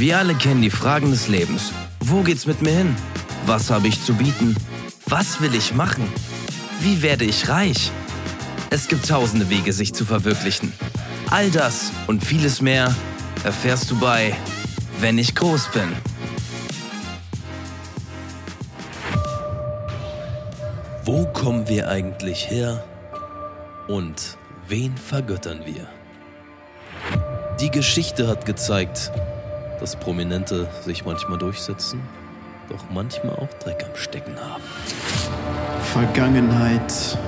Wir alle kennen die Fragen des Lebens. Wo geht's mit mir hin? Was habe ich zu bieten? Was will ich machen? Wie werde ich reich? Es gibt tausende Wege, sich zu verwirklichen. All das und vieles mehr erfährst du bei Wenn ich groß bin. Wo kommen wir eigentlich her und wen vergöttern wir? Die Geschichte hat gezeigt, dass Prominente sich manchmal durchsetzen, doch manchmal auch Dreck am Stecken haben. Vergangenheit,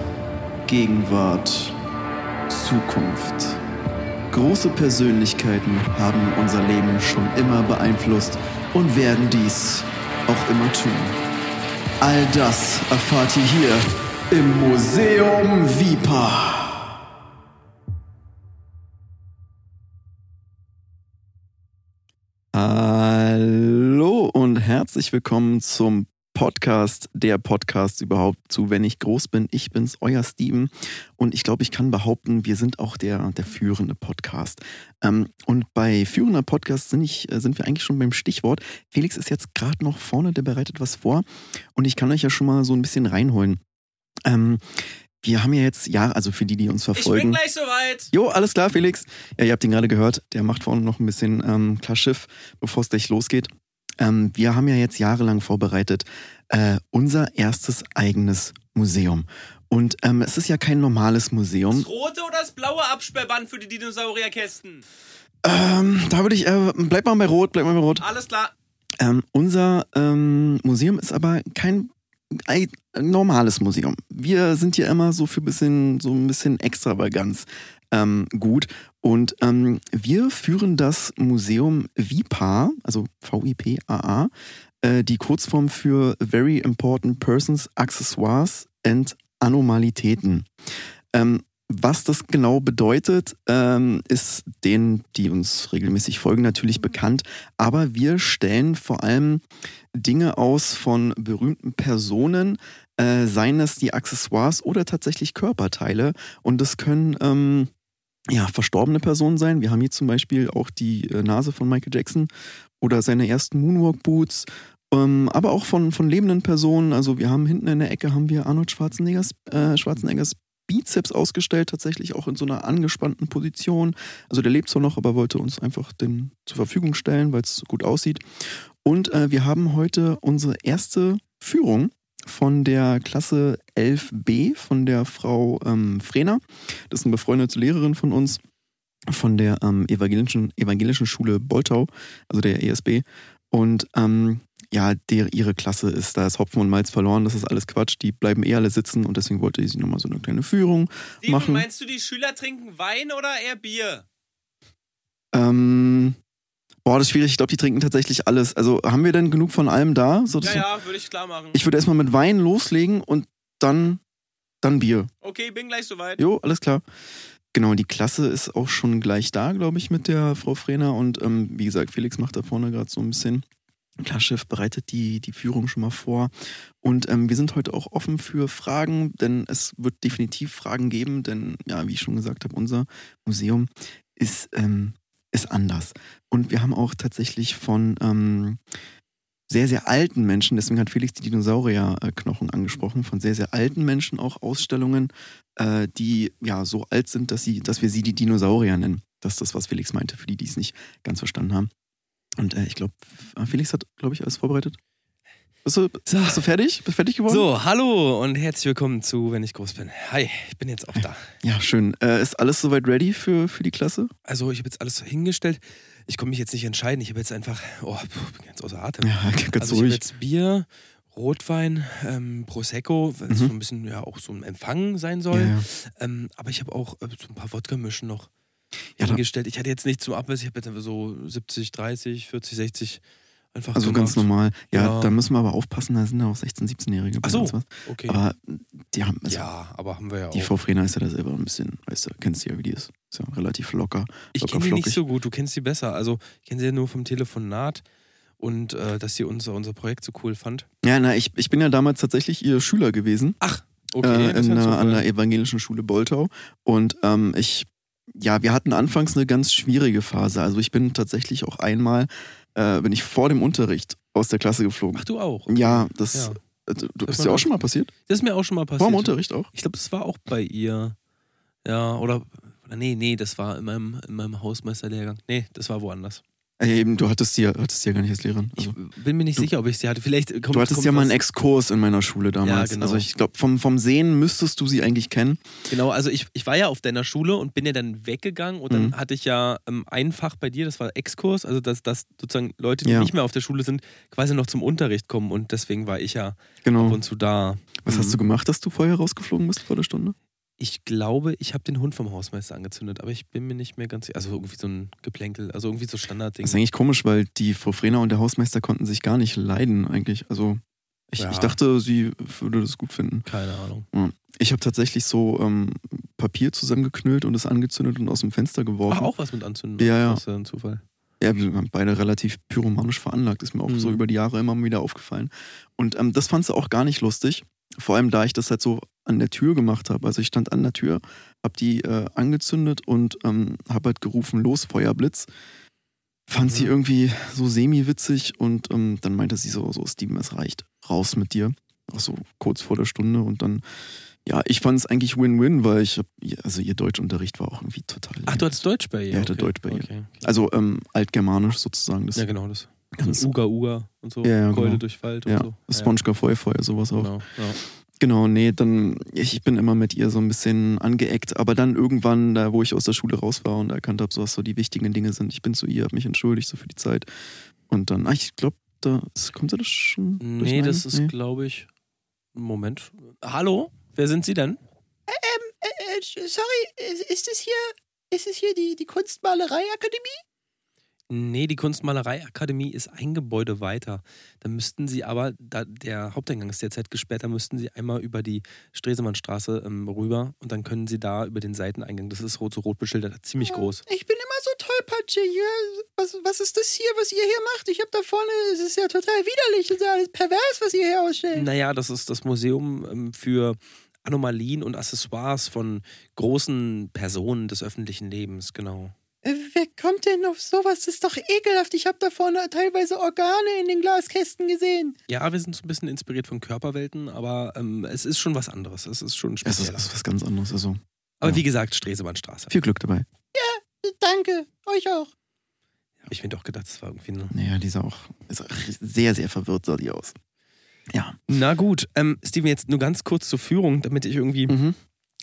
Gegenwart, Zukunft. Große Persönlichkeiten haben unser Leben schon immer beeinflusst und werden dies auch immer tun. All das erfahrt ihr hier im Museum Vipa. Herzlich willkommen zum Podcast, der Podcast überhaupt zu Wenn ich groß bin. Ich bin's, euer Steven. Und ich glaube, ich kann behaupten, wir sind auch der, der führende Podcast. Ähm, und bei führender Podcast sind, ich, äh, sind wir eigentlich schon beim Stichwort. Felix ist jetzt gerade noch vorne, der bereitet was vor. Und ich kann euch ja schon mal so ein bisschen reinholen. Ähm, wir haben ja jetzt, ja, also für die, die uns verfolgen. Ich bin gleich soweit. Jo, alles klar, Felix. Ja, ihr habt ihn gerade gehört. Der macht vorne noch ein bisschen ähm, Klarschiff, bevor es gleich losgeht. Ähm, wir haben ja jetzt jahrelang vorbereitet äh, unser erstes eigenes Museum. Und ähm, es ist ja kein normales Museum. Das rote oder das blaue Absperrband für die Dinosaurierkästen? Ähm, da würde ich, äh, bleib mal bei Rot, bleib mal bei Rot. Alles klar. Ähm, unser ähm, Museum ist aber kein ein normales Museum. Wir sind ja immer so für bisschen, so ein bisschen Extravaganz ähm, gut. Und ähm, wir führen das Museum VIPA, also V-I-P-A-A, äh, die Kurzform für Very Important Persons, Accessoires and Anomalitäten. Ähm, was das genau bedeutet, ähm, ist denen, die uns regelmäßig folgen, natürlich bekannt. Aber wir stellen vor allem Dinge aus von berühmten Personen, äh, seien es die Accessoires oder tatsächlich Körperteile. Und das können ähm, ja, verstorbene Personen sein. Wir haben hier zum Beispiel auch die äh, Nase von Michael Jackson oder seine ersten Moonwalk-Boots. Ähm, aber auch von, von lebenden Personen. Also wir haben hinten in der Ecke haben wir Arnold Schwarzeneggers, äh, Schwarzeneggers Bizeps ausgestellt, tatsächlich auch in so einer angespannten Position. Also der lebt zwar noch, aber wollte uns einfach den zur Verfügung stellen, weil es gut aussieht. Und äh, wir haben heute unsere erste Führung von der Klasse 11b von der Frau ähm, Frehner. Das ist eine befreundete Lehrerin von uns von der ähm, evangelischen, evangelischen Schule Boltau, also der ESB. Und ähm, ja, der, ihre Klasse ist, da ist Hopfen und Malz verloren, das ist alles Quatsch, die bleiben eh alle sitzen und deswegen wollte sie nochmal so eine kleine Führung Steven, machen. meinst du, die Schüler trinken Wein oder eher Bier? Ähm, boah, das ist schwierig, ich glaube, die trinken tatsächlich alles. Also haben wir denn genug von allem da? So, Ja, ja, würde ich klar machen. Ich würde erstmal mit Wein loslegen und dann, dann Bier. okay, bin gleich soweit. Jo, alles klar. Genau, die Klasse ist auch schon gleich da, glaube ich, mit der Frau Frehner. Und ähm, wie gesagt, Felix macht da vorne gerade so ein bisschen. Klarschiff bereitet die, die Führung schon mal vor. Und ähm, wir sind heute auch offen für Fragen, denn es wird definitiv Fragen geben, denn ja, wie ich schon gesagt habe, unser Museum ist, ähm, ist anders. Und wir haben auch tatsächlich von ähm, sehr, sehr alten Menschen, deswegen hat Felix die Dinosaurierknochen angesprochen, von sehr, sehr alten Menschen auch Ausstellungen, äh, die ja so alt sind, dass, sie, dass wir sie die Dinosaurier nennen. Das ist das, was Felix meinte, für die, die es nicht ganz verstanden haben. Und äh, ich glaube, Felix hat, glaube ich, alles vorbereitet. Bist du, bist du fertig? Bist du fertig geworden? So, hallo und herzlich willkommen zu Wenn ich groß bin. Hi, ich bin jetzt auch da. Ja, schön. Äh, ist alles soweit ready für, für die Klasse? Also, ich habe jetzt alles hingestellt. Ich konnte mich jetzt nicht entscheiden. Ich habe jetzt einfach, oh, puh, bin ganz außer Atem. Ja, ganz also, ich habe ruhig. jetzt Bier, Rotwein, ähm, Prosecco, weil es Mhm. so ein bisschen ja auch so ein Empfang sein soll. Ja, ja. Ähm, aber ich habe auch äh, so ein paar Wodka-Mischen noch Ja, hingestellt. Ich hatte jetzt nicht zum Abriss, ich habe jetzt einfach so 70, 30, 40, 60 einfach Also gemacht. ganz normal. Ja, Ja. da müssen wir aber aufpassen, da sind ja auch 16-, 17-Jährige. bei Ach so, okay. Aber die haben, also ja, aber haben wir ja die auch. Frau Frehner ist ja da selber ein bisschen, weißt du, kennst du ja, wie die ist. Ist ja relativ locker. Ich kenne die nicht so gut, du kennst sie besser. Also, ich kenne sie ja nur vom Telefonat und äh, dass sie unser, unser Projekt so cool fand. Ja, na, ich, ich bin ja damals tatsächlich ihr Schüler gewesen. Ach, okay. äh, in, an der evangelischen Schule Boltau. Und ähm, ich, ja, wir hatten anfangs eine ganz schwierige Phase. Also ich bin tatsächlich auch einmal äh, bin ich vor dem Unterricht aus der Klasse geflogen. Ach, du auch? Ja, das, Ja. äh, du, du bist ja auch schon mal passiert. Das ist mir auch schon mal passiert. Vor dem Unterricht auch. Ich glaube, das war auch bei ihr. Ja, oder. oder Nee, nee, das war in meinem, in meinem Hausmeisterlehrgang. Nee, das war woanders. Äh, eben, du hattest ja- hattest die ja gar nicht als Lehrerin. Ich Also, bin mir nicht du- sicher, ob ich sie hatte. Vielleicht kommt du hattest kommt ja mal einen Exkurs in meiner Schule damals. Ja, genau. Also ich glaube, vom, vom Sehen müsstest du sie eigentlich kennen. Genau, also ich, ich war ja auf deiner Schule und bin ja dann weggegangen und dann Mhm. hatte ich ja ähm, ein Fach bei dir, das war Exkurs, also dass, dass sozusagen Leute, die Ja. nicht mehr auf der Schule sind, quasi noch zum Unterricht kommen und deswegen war ich ja Genau. ab und zu da. Was Mhm. hast du gemacht, dass du vorher rausgeflogen bist vor der Stunde? Ich glaube, ich habe den Hund vom Hausmeister angezündet, aber ich bin mir nicht mehr ganz sicher. Also irgendwie so ein Geplänkel, also irgendwie so Standardding. Das ist eigentlich komisch, weil die Frau Frena und der Hausmeister konnten sich gar nicht leiden eigentlich. Also ich, Ja. ich dachte, sie würde das gut finden. Keine Ahnung. Ich habe tatsächlich so ähm, Papier zusammengeknüllt und es angezündet und aus dem Fenster geworfen. Ach, auch was mit anzünden. Ja, ja. Das ist ja ein Zufall. Ja, wir waren beide relativ pyromanisch veranlagt, ist mir auch Mhm. so über die Jahre immer wieder aufgefallen. Und ähm, das fand sie auch gar nicht lustig. Vor allem, da ich das halt so an der Tür gemacht habe. Also ich stand an der Tür, habe die äh, angezündet und ähm, habe halt gerufen, los, Feuerblitz. Fand Mhm. sie irgendwie so semi-witzig und ähm, dann meinte sie so, so, Steven, es reicht, raus mit dir. Auch so kurz vor der Stunde und dann, ja, ich fand es eigentlich Win-Win, weil ich hab, also ihr Deutschunterricht war auch irgendwie total. Ach, du hattest Deutsch bei ihr? Ja, ich hatte okay. Deutsch bei ihr. Okay, okay. Also ähm, altgermanisch sozusagen. Das Ja, genau das. Ganz, So Uga Uga und so. Ja, ja, Keule genau. durch Wald und ja, so. Sponge Feuer, Feuer, sowas auch. Genau. Ja. Genau, nee, dann, ich, bin immer mit ihr so ein bisschen angeeckt, aber dann irgendwann, da wo ich aus der Schule raus war und erkannt habe, so was so die wichtigen Dinge sind, ich bin zu ihr, habe mich entschuldigt so für die Zeit. Und dann, ah, ich glaube, da ist- kommt da das schon? Nee, meine? das ist, Nee. glaube ich. Moment. Hallo? Wer sind Sie denn? Äh, äh, sorry, ist- ist es hier, ist es hier die, die Kunstmalereiakademie? Nee, die Kunstmalereiakademie ist ein Gebäude weiter. Da müssten Sie aber, da der Haupteingang ist derzeit gesperrt, da müssten Sie einmal über die Stresemannstraße ähm, rüber und dann können Sie da über den Seiteneingang, das ist rot so rot beschildert, ziemlich groß. Ich bin immer so tollpatschig. Was, was ist das hier, was ihr hier macht? Ich habe da vorne, es ist ja total widerlich, es ist ja alles pervers, was ihr hier ausstellt. Naja, das ist das Museum ähm, für Anomalien und Accessoires von großen Personen des öffentlichen Lebens, genau. Äh, Wer kommt denn auf sowas? Das ist doch ekelhaft. Ich habe da vorne teilweise Organe in den Glaskästen gesehen. Ja, wir sind so ein bisschen inspiriert von Körperwelten, aber ähm, es ist schon was anderes. Es ist schon Es ist, speziell. es ist was ganz anderes. Also Aber ja. wie gesagt, Stresemannstraße. viel Glück dabei. Äh, Danke, euch auch. Habe ich mir doch gedacht, das war irgendwie eine. Naja, die sah auch ist auch sehr, sehr verwirrt sah die aus. Ja. Na gut, ähm, Steven, jetzt nur ganz kurz zur Führung, damit ich irgendwie Mhm.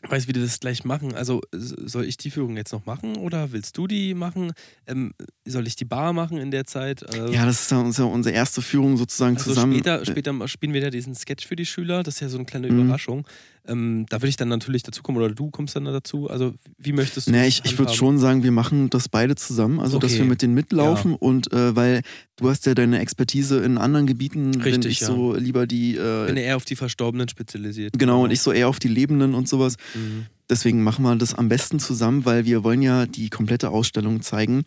Weiß, wie wir das gleich machen. Also soll ich die Führung jetzt noch machen oder willst du die machen? Ähm, soll ich die Bar machen in der Zeit? Äh, Ja, das ist ja unsere, unsere erste Führung sozusagen also zusammen. später, später spielen wir da diesen Sketch für die Schüler. Das ist ja so eine kleine Mhm. Überraschung. Ähm, da würde ich dann natürlich dazukommen oder du kommst dann dazu. Also wie möchtest du Nee, ich, ich würde schon sagen, wir machen das beide zusammen. Also, dass Okay. wir mit denen mitlaufen und äh, weil du hast ja deine Expertise in anderen Gebieten, Richtig, ich ja. so lieber die. Ich bin Äh, eher auf die Verstorbenen spezialisiert. genau, und ich so eher auf die Lebenden und sowas. Mhm. Deswegen machen wir das am besten zusammen, weil wir wollen ja die komplette Ausstellung zeigen,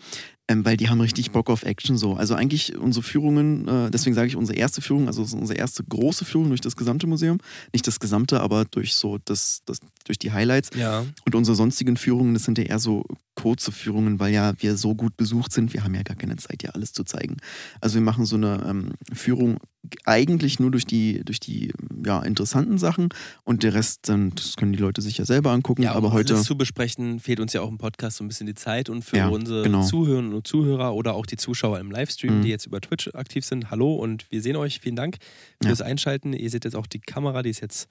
ähm, weil die haben richtig Bock auf Action so. Also eigentlich unsere Führungen, äh, deswegen sage ich unsere erste Führung, also unsere erste große Führung durch das gesamte Museum. Nicht das gesamte, aber durch so das, das durch die Highlights. Ja. Und unsere sonstigen Führungen, das sind ja eher so kurze Führungen, weil ja wir so gut besucht sind. Wir haben ja gar keine Zeit, hier alles zu zeigen. Also wir machen so eine ähm, Führung eigentlich nur durch die, durch die ja, interessanten Sachen und der Rest, dann, das können die Leute sich ja selber angucken. Ja, um aber heute. zu besprechen, fehlt uns ja auch im Podcast so ein bisschen die Zeit und für Ja, unsere genau. Zuhörerinnen und Zuhörer oder auch die Zuschauer im Livestream, Mhm. die jetzt über Twitch aktiv sind, hallo und wir sehen euch. Vielen Dank fürs Einschalten. Ihr seht jetzt auch die Kamera, die ist jetzt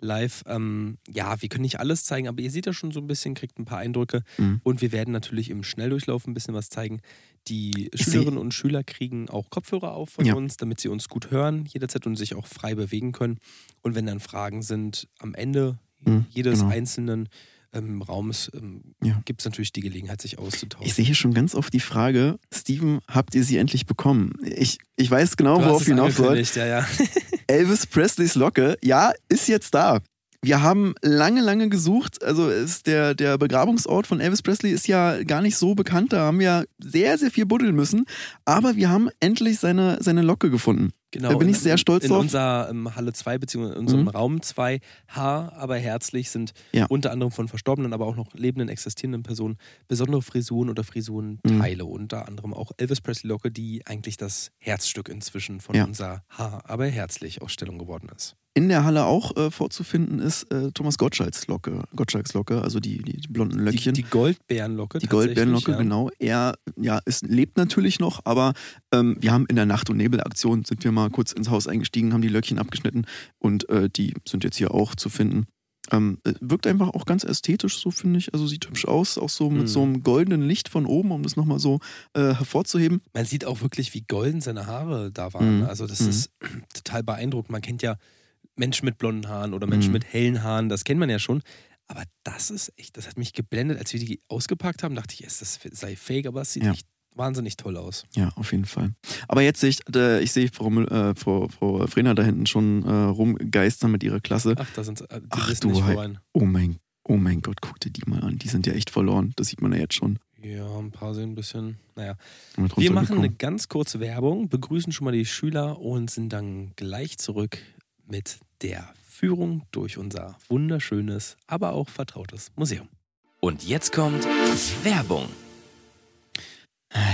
live. Ähm, ja, wir können nicht alles zeigen, aber ihr seht ja schon so ein bisschen, kriegt ein paar Eindrücke Mhm. und wir werden natürlich im Schnelldurchlauf ein bisschen was zeigen. Die Schülerinnen und Schüler kriegen auch Kopfhörer auf von Ja. uns, damit sie uns gut hören jederzeit und sich auch frei bewegen können. Und wenn dann Fragen sind am Ende Mhm, jedes genau. einzelnen ähm, Raums, ähm, Ja. gibt es natürlich die Gelegenheit, sich auszutauschen. Ich sehe hier schon ganz oft die Frage, Steven, habt ihr sie endlich bekommen? Ich, ich weiß genau, Du worauf hinaus soll. ja, ja. Elvis Presleys Locke, ja, ist jetzt da. Wir haben lange, lange gesucht. Also ist der, der Begrabungsort von Elvis Presley ist ja gar nicht so bekannt. Da haben wir sehr, sehr viel buddeln müssen. Aber wir haben endlich seine, seine Locke gefunden. Genau, Da bin ich in- sehr stolz in drauf. unserer ähm, Halle 2 beziehungsweise in unserem Mhm. Raum 2 Haar, aber herzlich sind Ja. unter anderem von Verstorbenen, aber auch noch lebenden, existierenden Personen besondere Frisuren oder Mhm. Frisurenteile. Unter anderem auch Elvis Presley Locke, die eigentlich das Herzstück inzwischen von Ja. unserer Haar, aber herzlich Ausstellung geworden ist. In der Halle auch äh, vorzufinden ist äh, Thomas Gottschalks Locke, Gottschalks Locke, also die, die, die blonden Löckchen. die Goldbeerenlocke. Die tatsächlich, Goldbeerenlocke, ja. genau. Er ja, es lebt natürlich noch, aber ähm, wir haben in der Nacht- und Nebelaktion sind wir mal kurz ins Haus eingestiegen, haben die Löckchen abgeschnitten und äh, die sind jetzt hier auch zu finden. Ähm, äh, wirkt einfach auch ganz ästhetisch, so finde ich. Also sieht hübsch aus, auch so mit Mhm. so einem goldenen Licht von oben, um das nochmal so äh, hervorzuheben. Man sieht auch wirklich, wie golden seine Haare da waren. Mhm. Also das Mhm. ist total beeindruckend. Man kennt ja Menschen mit blonden Haaren oder Menschen Mhm. mit hellen Haaren, das kennt man ja schon. Aber das ist echt, das hat mich geblendet. Als wir die ausgepackt haben, dachte ich, das sei fake, aber es sieht Ja. echt wahnsinnig toll aus. Ja, auf jeden Fall. Aber jetzt sehe ich, äh, ich sehe Frau, äh, Frau, Frau Frena da hinten schon äh, rumgeistern mit ihrer Klasse. Ach, da sind äh, die Ach, du nicht worein. Oh mein, oh mein Gott, guck dir die mal an. Die sind ja echt verloren. Das sieht man ja jetzt schon. Ja, ein paar sehen ein bisschen. Naja. Wir machen eine ganz kurze Werbung, begrüßen schon mal die Schüler und sind dann gleich zurück mit der Führung durch unser wunderschönes, aber auch vertrautes Museum. Und jetzt kommt Werbung.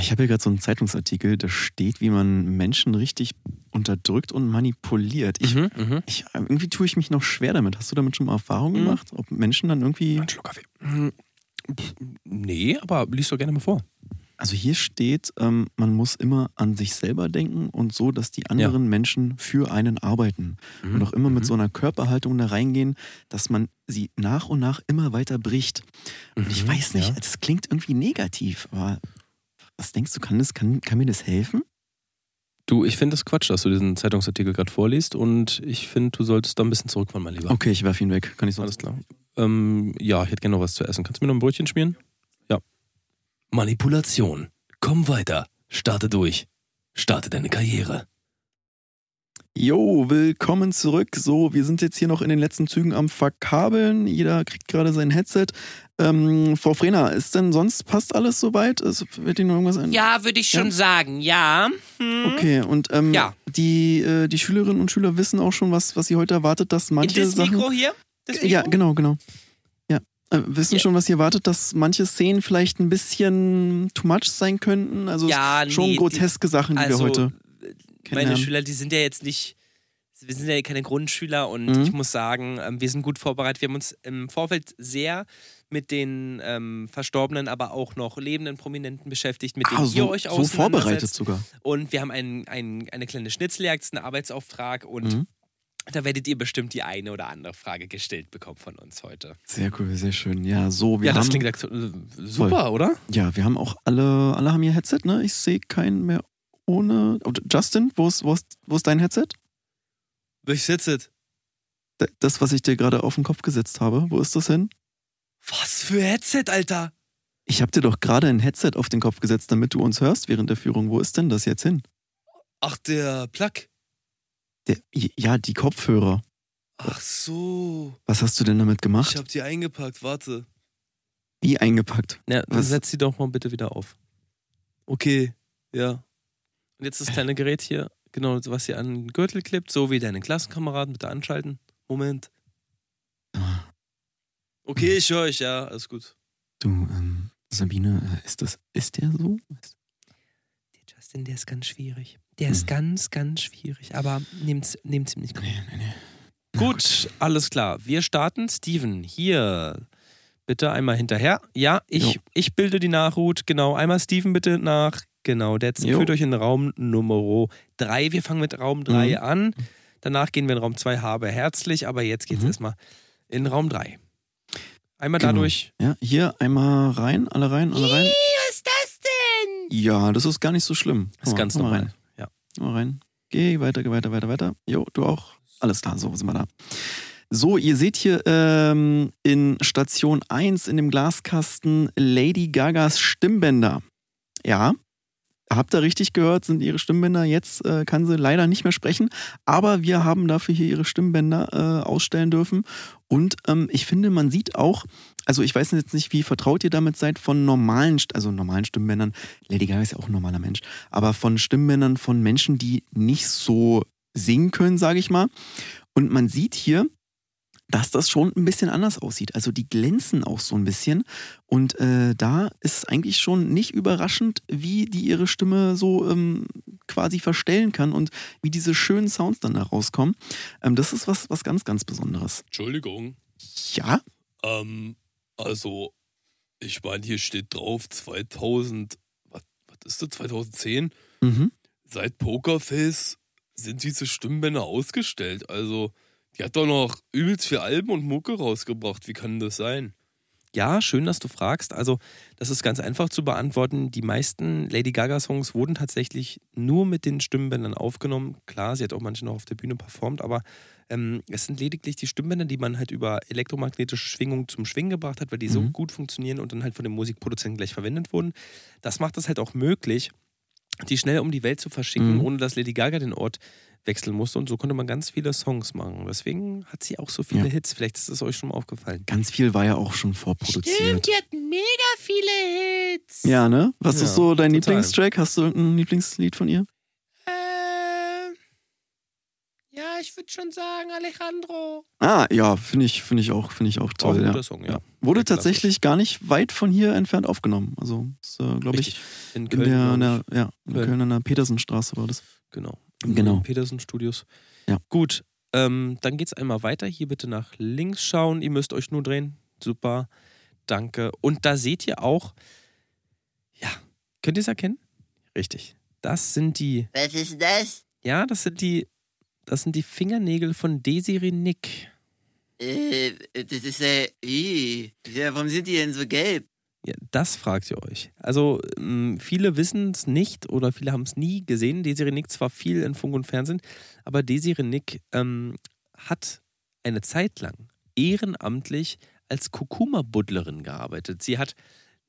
Ich habe hier gerade so einen Zeitungsartikel, da steht, wie man Menschen richtig unterdrückt und manipuliert. Ich, Mhm, mhm. ich, irgendwie tue ich mich noch schwer damit. Hast du damit schon mal Erfahrung Mhm. gemacht? Ob Menschen dann irgendwie. Ein Schluck Kaffee. Hm, pff, Nee, aber liest doch gerne mal vor. Also hier steht, ähm, man muss immer an sich selber denken und so, dass die anderen Menschen für einen arbeiten. Und auch immer mit so einer Körperhaltung da reingehen, dass man sie nach und nach immer weiter bricht. Und ich Mhm, weiß nicht, ja. das klingt irgendwie negativ, aber was denkst du, kann, das, kann, kann mir das helfen? Du, ich finde es Quatsch, dass du diesen Zeitungsartikel gerade vorliest und ich finde, du solltest da ein bisschen zurückfahren, mein Lieber. Okay, ich werfe ihn weg. Kann ich Alles sonst? klar. Ähm, ja, ich hätte gerne noch was zu essen. Kannst du mir noch ein Brötchen schmieren? Manipulation. Komm weiter. Starte durch. Starte deine Karriere. Jo, willkommen zurück. So, wir sind jetzt hier noch in den letzten Zügen am Verkabeln. Jeder kriegt gerade sein Headset. Ähm, Frau Frena, ist denn sonst passt alles soweit? Es wird Ihnen noch irgendwas ein? Ja, würde ich schon Ja. sagen, ja. Hm. Okay, und ähm, Ja. die, äh, die Schülerinnen und Schüler wissen auch schon, was, was sie heute erwartet, dass manche das Sachen. Mikro hier? Das Mikro? Ja, genau, genau. Ja. Äh, wissen Ja. schon, was sie erwartet, dass manche Szenen vielleicht ein bisschen too much sein könnten. Also Ja, schon nee, die- groteske Sachen, die also, wir heute meine. Schüler, die sind ja jetzt nicht, wir sind ja keine Grundschüler und Mhm. ich muss sagen, ähm, wir sind gut vorbereitet. Wir haben uns im Vorfeld sehr mit den ähm, Verstorbenen, aber auch noch lebenden Prominenten beschäftigt, mit denen Ah, ihr so, euch so vorbereitet auseinandersetzt. sogar. Und wir haben ein, ein, eine kleine Schnitzeljagd, das ist ein Arbeitsauftrag und Mhm. da werdet ihr bestimmt die eine oder andere Frage gestellt bekommen von uns heute. Sehr cool, sehr schön. Ja, so, wir ja, das haben, klingt super, oder? ja, wir haben auch alle, alle haben ihr Headset, ne? Ich sehe keinen mehr ohne. Oh, Justin, wo ist, wo, ist, wo ist dein Headset? Ich sitze. D- Das, was ich dir gerade auf den Kopf gesetzt habe, wo ist das hin? Was für Headset, Alter? Ich habe dir doch gerade ein Headset auf den Kopf gesetzt, damit du uns hörst während der Führung. Wo ist denn das jetzt hin? Ach, der Plug. Der, ja, die Kopfhörer. Ach so. Was hast du denn damit gemacht? hab die eingepackt, warte. Wie eingepackt? Ja, Was? setz sie doch mal bitte wieder auf. Okay, ja. Und jetzt das kleine Gerät hier, genau, was hier an den Gürtel klippt, so wie deine Klassenkameraden, bitte anschalten. Moment. Okay, ich höre euch, ja, alles gut. Du, ähm, Sabine, äh, ist das, ist der so? Der Justin, der ist ganz schwierig. Der Hm. ist ganz, ganz schwierig, aber nehmt's, nehmt's ihm nicht gut. Nee, nee, nee. Gut, alles klar. Wir starten. Steven, hier. Bitte einmal hinterher. Ja, ich, Jo. ich bilde die Nachhut. Genau, einmal Steven bitte nach. Genau, der Jo. führt euch in Raum Nummer 3. Wir fangen mit Raum 3 Mhm. an. Danach gehen wir in Raum 2, habe herzlich. Aber jetzt geht's Mhm. erstmal in Raum 3. Einmal Genau. dadurch. Ja, hier einmal rein, alle rein, alle rein. Was ist das denn? Ja, das ist gar nicht so schlimm. Das ist mal, ganz normal. Rein. Ja. Komm mal rein. Geh weiter, geh weiter, weiter, weiter. Jo, du auch. Alles klar, so sind wir da. So, ihr seht hier ähm, in Station 1 in dem Glaskasten Lady Gagas Stimmbänder. Ja, habt ihr richtig gehört, sind ihre Stimmbänder. Jetzt äh, kann sie leider nicht mehr sprechen, aber wir haben dafür hier ihre Stimmbänder äh, ausstellen dürfen. Und ähm, ich finde, man sieht auch, also ich weiß jetzt nicht, wie vertraut ihr damit seid von normalen, also normalen Stimmbändern. Lady Gaga ist ja auch ein normaler Mensch, aber von Stimmbändern von Menschen, die nicht so singen können, sage ich mal. Und man sieht hier, dass das schon ein bisschen anders aussieht. Also die glänzen auch so ein bisschen. Und äh, da ist eigentlich schon nicht überraschend, wie die ihre Stimme so ähm, quasi verstellen kann und wie diese schönen Sounds dann da rauskommen. Ähm, das ist was, was ganz, ganz Besonderes. Entschuldigung. Ja, Ähm, also, ich meine, hier steht drauf 2000, was, was ist das, 2010? mhm. Seit Pokerface sind diese Stimmbänder ausgestellt. Also, die hat doch noch übelst viel Alben und Mucke rausgebracht. Wie kann das sein? Ja, schön, dass du fragst. Also, das ist ganz einfach zu beantworten. Die meisten Lady Gaga-Songs wurden tatsächlich nur mit den Stimmbändern aufgenommen. Klar, sie hat auch manche noch auf der Bühne performt, aber ähm, es sind lediglich die Stimmbänder, die man halt über elektromagnetische Schwingungen zum Schwingen gebracht hat, weil die so Mhm. gut funktionieren und dann halt von den Musikproduzenten gleich verwendet wurden. Das macht es halt auch möglich, die schnell um die Welt zu verschicken, Mhm. ohne dass Lady Gaga den Ort wechseln musste. Und so konnte man ganz viele Songs machen. Deswegen hat sie auch so viele Ja. Hits. Vielleicht ist es euch schon mal aufgefallen. ganz viel war ja auch schon vorproduziert. Stimmt, die hat mega viele Hits. Ja, ne? Was Ja, ist so dein total. Lieblingstrack? Hast du irgendein Lieblingslied von ihr? Ähm, ja, ich würde schon sagen Alejandro. Ah, ja, finde ich, finde ich auch, finde ich auch Auch ein toll. guter Ja. Song, ja. Wurde Sehr klassisch. tatsächlich gar nicht weit von hier entfernt aufgenommen. Also, äh, glaube ich. In in Köln. der, glaub in der, ja, in Köln. Köln an der Petersenstraße war das. Genau. Genau. Peterson Studios. Ja. Gut, ähm, dann geht's einmal weiter. Hier bitte nach links schauen. Ihr müsst euch nur drehen. Super. Danke. Und da seht ihr auch, ja, könnt ihr es erkennen? Richtig. Das sind die, Was ist das? ja, das sind die, das sind die Fingernägel von Desiree Nick. Äh, das ist äh, ja, warum sind die denn so gelb? Ja, das fragt ihr euch. Also, ähm, viele wissen es nicht oder viele haben es nie gesehen. Desiree Nick zwar viel in Funk und Fernsehen, aber Desiree Nick ähm, hat eine Zeit lang ehrenamtlich als Kurkuma-Buddlerin gearbeitet. Sie hat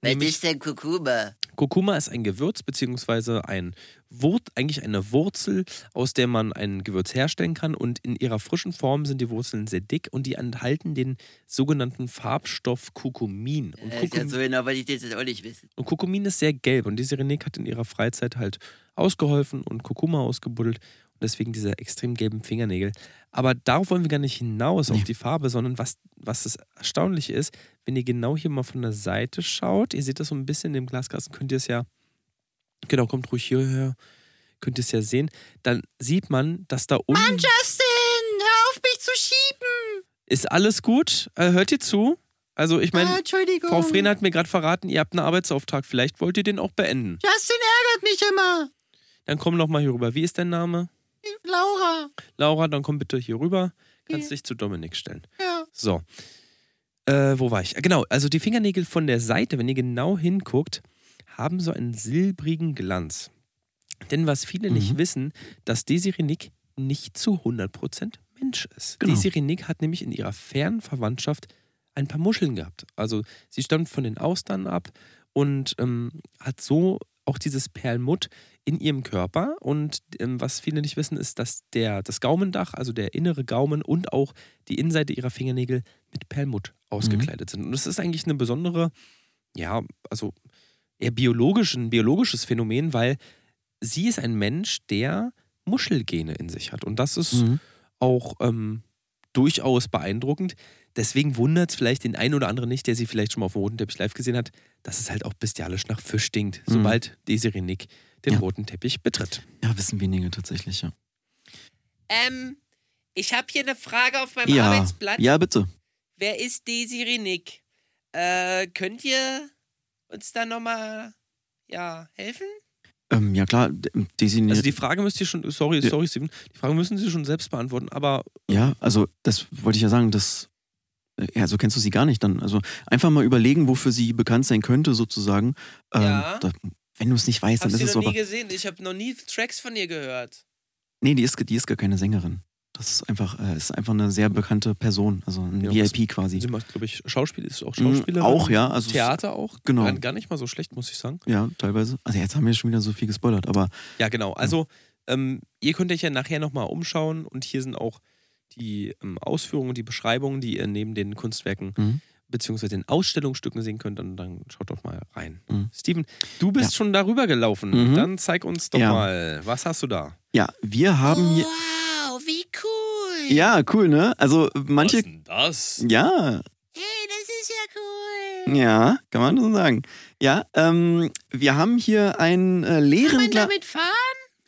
Was nämlich ist denn Kurkuma? Kurkuma ist ein Gewürz beziehungsweise ein Wurt, eigentlich eine Wurzel, aus der man ein Gewürz herstellen kann. Und in ihrer frischen Form sind die Wurzeln sehr dick und die enthalten den sogenannten Farbstoff Kurkumin. Und, Äh, ist ja Kurkum so genau, wollte ich das jetzt auch nicht wissen. und Kurkumin ist sehr gelb und diese René hat in ihrer Freizeit halt ausgeholfen und Kurkuma ausgebuddelt deswegen diese extrem gelben Fingernägel. Aber darauf wollen wir gar nicht hinaus auf Nee. die Farbe, sondern was, was das Erstaunliche ist, wenn ihr genau hier mal von der Seite schaut, ihr seht das so ein bisschen in dem Glaskasten, könnt ihr es ja, genau, kommt ruhig hierher, könnt ihr es ja sehen, dann sieht man, dass da unten Justin, hör auf mich zu schieben. ist alles gut. Äh, hört ihr zu? Also ich meine, ah. Frau Frehn hat mir gerade verraten, ihr habt einen Arbeitsauftrag, vielleicht wollt ihr den auch beenden. Justin ärgert mich immer. Dann komm noch mal hier rüber. Wie ist dein Name? Laura. Laura, dann komm bitte hier rüber. Kannst Ja. dich zu Dominik stellen. Ja. So. Äh, wo war ich? Ah, Genau, also die Fingernägel von der Seite, wenn ihr genau hinguckt, haben so einen silbrigen Glanz. Denn was viele nicht Mhm. wissen, dass Desiree Nick nicht zu 100% Mensch ist. Genau. Desiree Nick hat nämlich in ihrer fernen Verwandtschaft ein paar Muscheln gehabt. Also sie stammt von den Austern ab und ähm, hat so auch dieses Perlmutt in ihrem Körper. Und ähm, was viele nicht wissen, ist, dass der, das Gaumendach, also der innere Gaumen und auch die Innenseite ihrer Fingernägel mit Perlmutt ausgekleidet sind. Und das ist eigentlich eine besondere, ja, also eher biologisch, ein biologisches Phänomen, weil sie ist ein Mensch, der Muschelgene in sich hat. Und das ist Mhm. auch ähm, durchaus beeindruckend. Deswegen wundert es vielleicht den einen oder anderen nicht, der sie vielleicht schon mal auf dem roten Teppich live gesehen hat, dass es halt auch bestialisch nach Fisch stinkt, Mhm. sobald Desiree Nick den Ja. roten Teppich betritt. Ja, wissen wenige tatsächlich, ja. Ähm, ich habe hier eine Frage auf meinem Ja, Arbeitsblatt. ja, bitte. Wer ist Desiree Nick? Äh, könnt ihr uns da nochmal, ja, helfen? Ähm, ja, klar, d- Daisy, Also die Frage müsst ihr schon, sorry, Ja. sorry, Steven, die Frage müssen Sie schon selbst beantworten, aber ja, also das wollte ich ja sagen, das, äh, ja, so kennst du sie gar nicht dann. Also einfach mal überlegen, wofür sie bekannt sein könnte, sozusagen. Ähm, Ja. da, wenn du es nicht weißt, dann ist sie es noch so. nie gesehen. Ich habe noch nie Tracks von ihr gehört. Nee, die ist, die ist gar keine Sängerin. Das ist einfach, äh, ist einfach eine sehr bekannte Person, also ein Ja, VIP quasi. sie macht, glaube ich, Schauspiel, ist auch Mhm, Schauspielerin. auch, ja, also Theater auch. genau. Gar, gar nicht mal so schlecht, muss ich sagen. Ja, teilweise. Also jetzt haben wir schon wieder so viel gespoilert, aber Ja, genau. Also, ähm, ihr könnt euch ja nachher nochmal umschauen und hier sind auch die ähm, Ausführungen, die Beschreibungen, die ihr neben den Kunstwerken Mhm. Beziehungsweise in Ausstellungsstücken sehen könnt, dann, dann schaut doch mal rein. Mhm. Steven, du bist Ja. schon darüber gelaufen. Mhm. Dann zeig uns doch Ja. mal, was hast du da? Ja, wir haben hier. Wow, wie cool. Ja, cool, ne? Also Was manche. ist denn das? Ja, Hey, das ist ja cool. ja, kann man so sagen. Ja, ähm, wir haben hier einen äh, Kann leeren man Glas. damit fahren?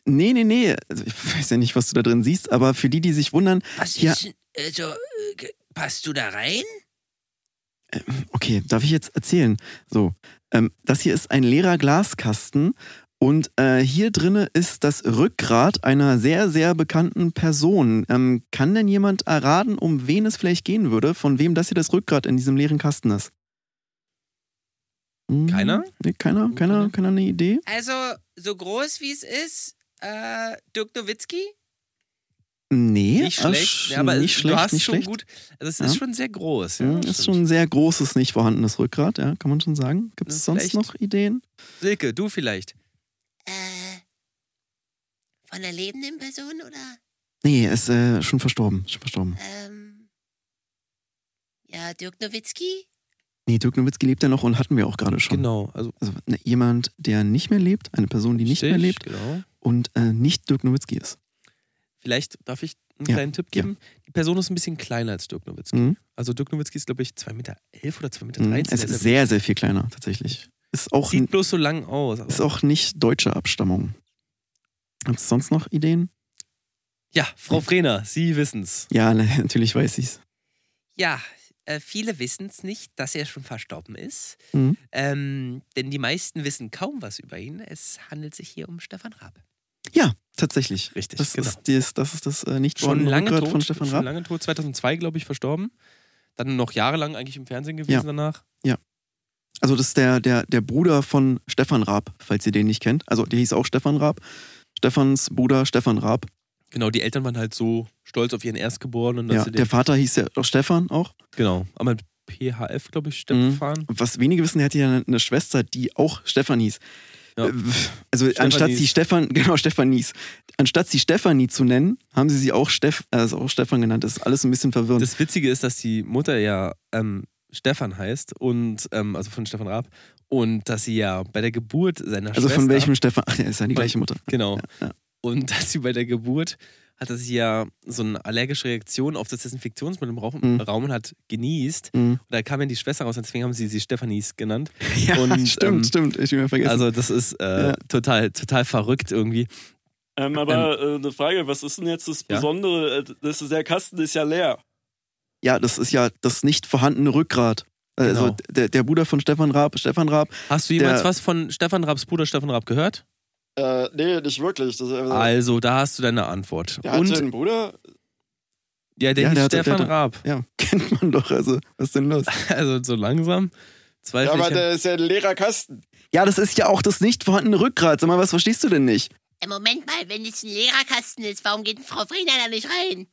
Nee, nee, nee. Also ich weiß ja nicht, was du da drin siehst, aber für die, die sich wundern, Was Ja. ist denn, also, äh, passt du da rein? Okay, darf ich jetzt erzählen? So, ähm, das hier ist ein leerer Glaskasten und äh, hier drinne ist das Rückgrat einer sehr, sehr bekannten Person. Ähm, kann denn jemand erraten, um wen es vielleicht gehen würde, von wem das hier das Rückgrat in diesem leeren Kasten ist? Hm, Keiner? Nee, keiner, keiner, keiner eine Idee? Also, so groß wie es ist, äh, Dirk Nowitzki? Nee, Nicht schlecht, sch- ja, aber nicht du schlecht, hast nicht schon schlecht. gut. Also es Ja. ist schon sehr groß. Ja, Ja, ist stimmt. schon ein sehr großes, nicht vorhandenes Rückgrat, ja, kann man schon sagen. Gibt es sonst vielleicht. noch Ideen? Silke, du vielleicht. Äh, von der lebenden Person oder? Nee, ist äh, schon verstorben. Schon verstorben. Ähm, ja, Dirk Nowitzki? Nee, Dirk Nowitzki lebt ja noch und hatten wir auch gerade schon. Genau. Also Also ne, jemand, der nicht mehr lebt, eine Person, die nicht mehr richtig, lebt Genau. und äh, nicht Dirk Nowitzki ist. Vielleicht darf ich einen Ja, kleinen Tipp ja. geben. Die Person ist ein bisschen kleiner als Dirk Nowitzki. Mhm. Also Dirk Nowitzki ist, glaube ich, 2,11 Meter elf oder 2,13 Meter. Mhm. 13. Es ist sehr, sehr viel kleiner, tatsächlich. Ist auch, Sieht bloß so lang aus. aber- ist auch nicht deutsche Abstammung. Gibt es sonst noch Ideen? Ja, Frau Frehner, Sie wissen's. Ja, ne, natürlich weiß ich's. Ja, äh, viele wissen es nicht, dass er schon verstorben ist. Mhm. Ähm, denn die meisten wissen kaum was über ihn. Es handelt sich hier um Stefan Raab. Ja, tatsächlich. Richtig, Das, genau. ist, das, das ist das äh, nicht Schon lange Rückgrat tot. von Stefan schon Raab. lange tot. 2002, glaube ich, verstorben. Dann noch jahrelang eigentlich im Fernsehen gewesen Ja. danach. Also das ist der, der, der Bruder von Stefan Raab, falls ihr den nicht kennt. Also der hieß auch Stefan Raab. Stefans Bruder Stefan Raab. Genau, die Eltern waren halt so stolz auf ihren Erstgeborenen. Dass Ja, sie den, der Vater hieß ja auch Stefan auch. genau, aber mit PHF, glaube ich, Mhm. Stefan. Und Was wenige wissen, er hatte ja eine Schwester, die auch Stefan hieß. Ja. Äh, Also Stefanies. anstatt sie Stefan, genau, Stefanies. Anstatt sie Stefanie zu nennen, haben sie sie auch, Steff, also auch Stefan genannt. Das ist alles ein bisschen verwirrend. Das Witzige ist, dass die Mutter ja ähm, Stefan heißt und ähm, also von Stefan Raab und dass sie ja bei der Geburt seiner also Schwester von welchem Stefan? Ach, ja, ist ja die gleiche Mutter. genau Ja, ja. und dass sie bei der Geburt hatte sie ja so eine allergische Reaktion auf das Desinfektionsmittel im Raum, Mhm. Raum und hat genießt Mhm. und da kam ja die Schwester raus und deswegen haben sie sie Stefanies genannt. Ja, Und, stimmt, ähm, stimmt. Ich mir vergessen. Also das ist äh, Ja. total total verrückt irgendwie. Ähm, aber äh, eine Frage, was ist denn jetzt das Ja? Besondere? Äh, Das ist, der Kasten ist ja leer. ja, das ist ja das nicht vorhandene Rückgrat. Also Genau. der, der Bruder von Stefan Raab, Stefan Raab, Hast du jemals Der- was von Stefan Raabs Bruder Stefan Raab gehört? Äh, nee, nicht wirklich. Das, also, Also, da hast du deine Antwort. der Und einen Bruder. ja, der Ja, hieß der hatte- der Stefan hatte- Raab. ja, kennt man doch. Also, was ist denn los? Also so langsam. Zweifel Ja, aber der ist ja ein leerer Kasten. Ja, das ist ja auch das nicht vorhandene Rückgrat. Sag mal, was verstehst du denn nicht? Äh, Moment mal, wenn es ein Lehrerkasten ist, warum geht denn Frau Friener da nicht rein?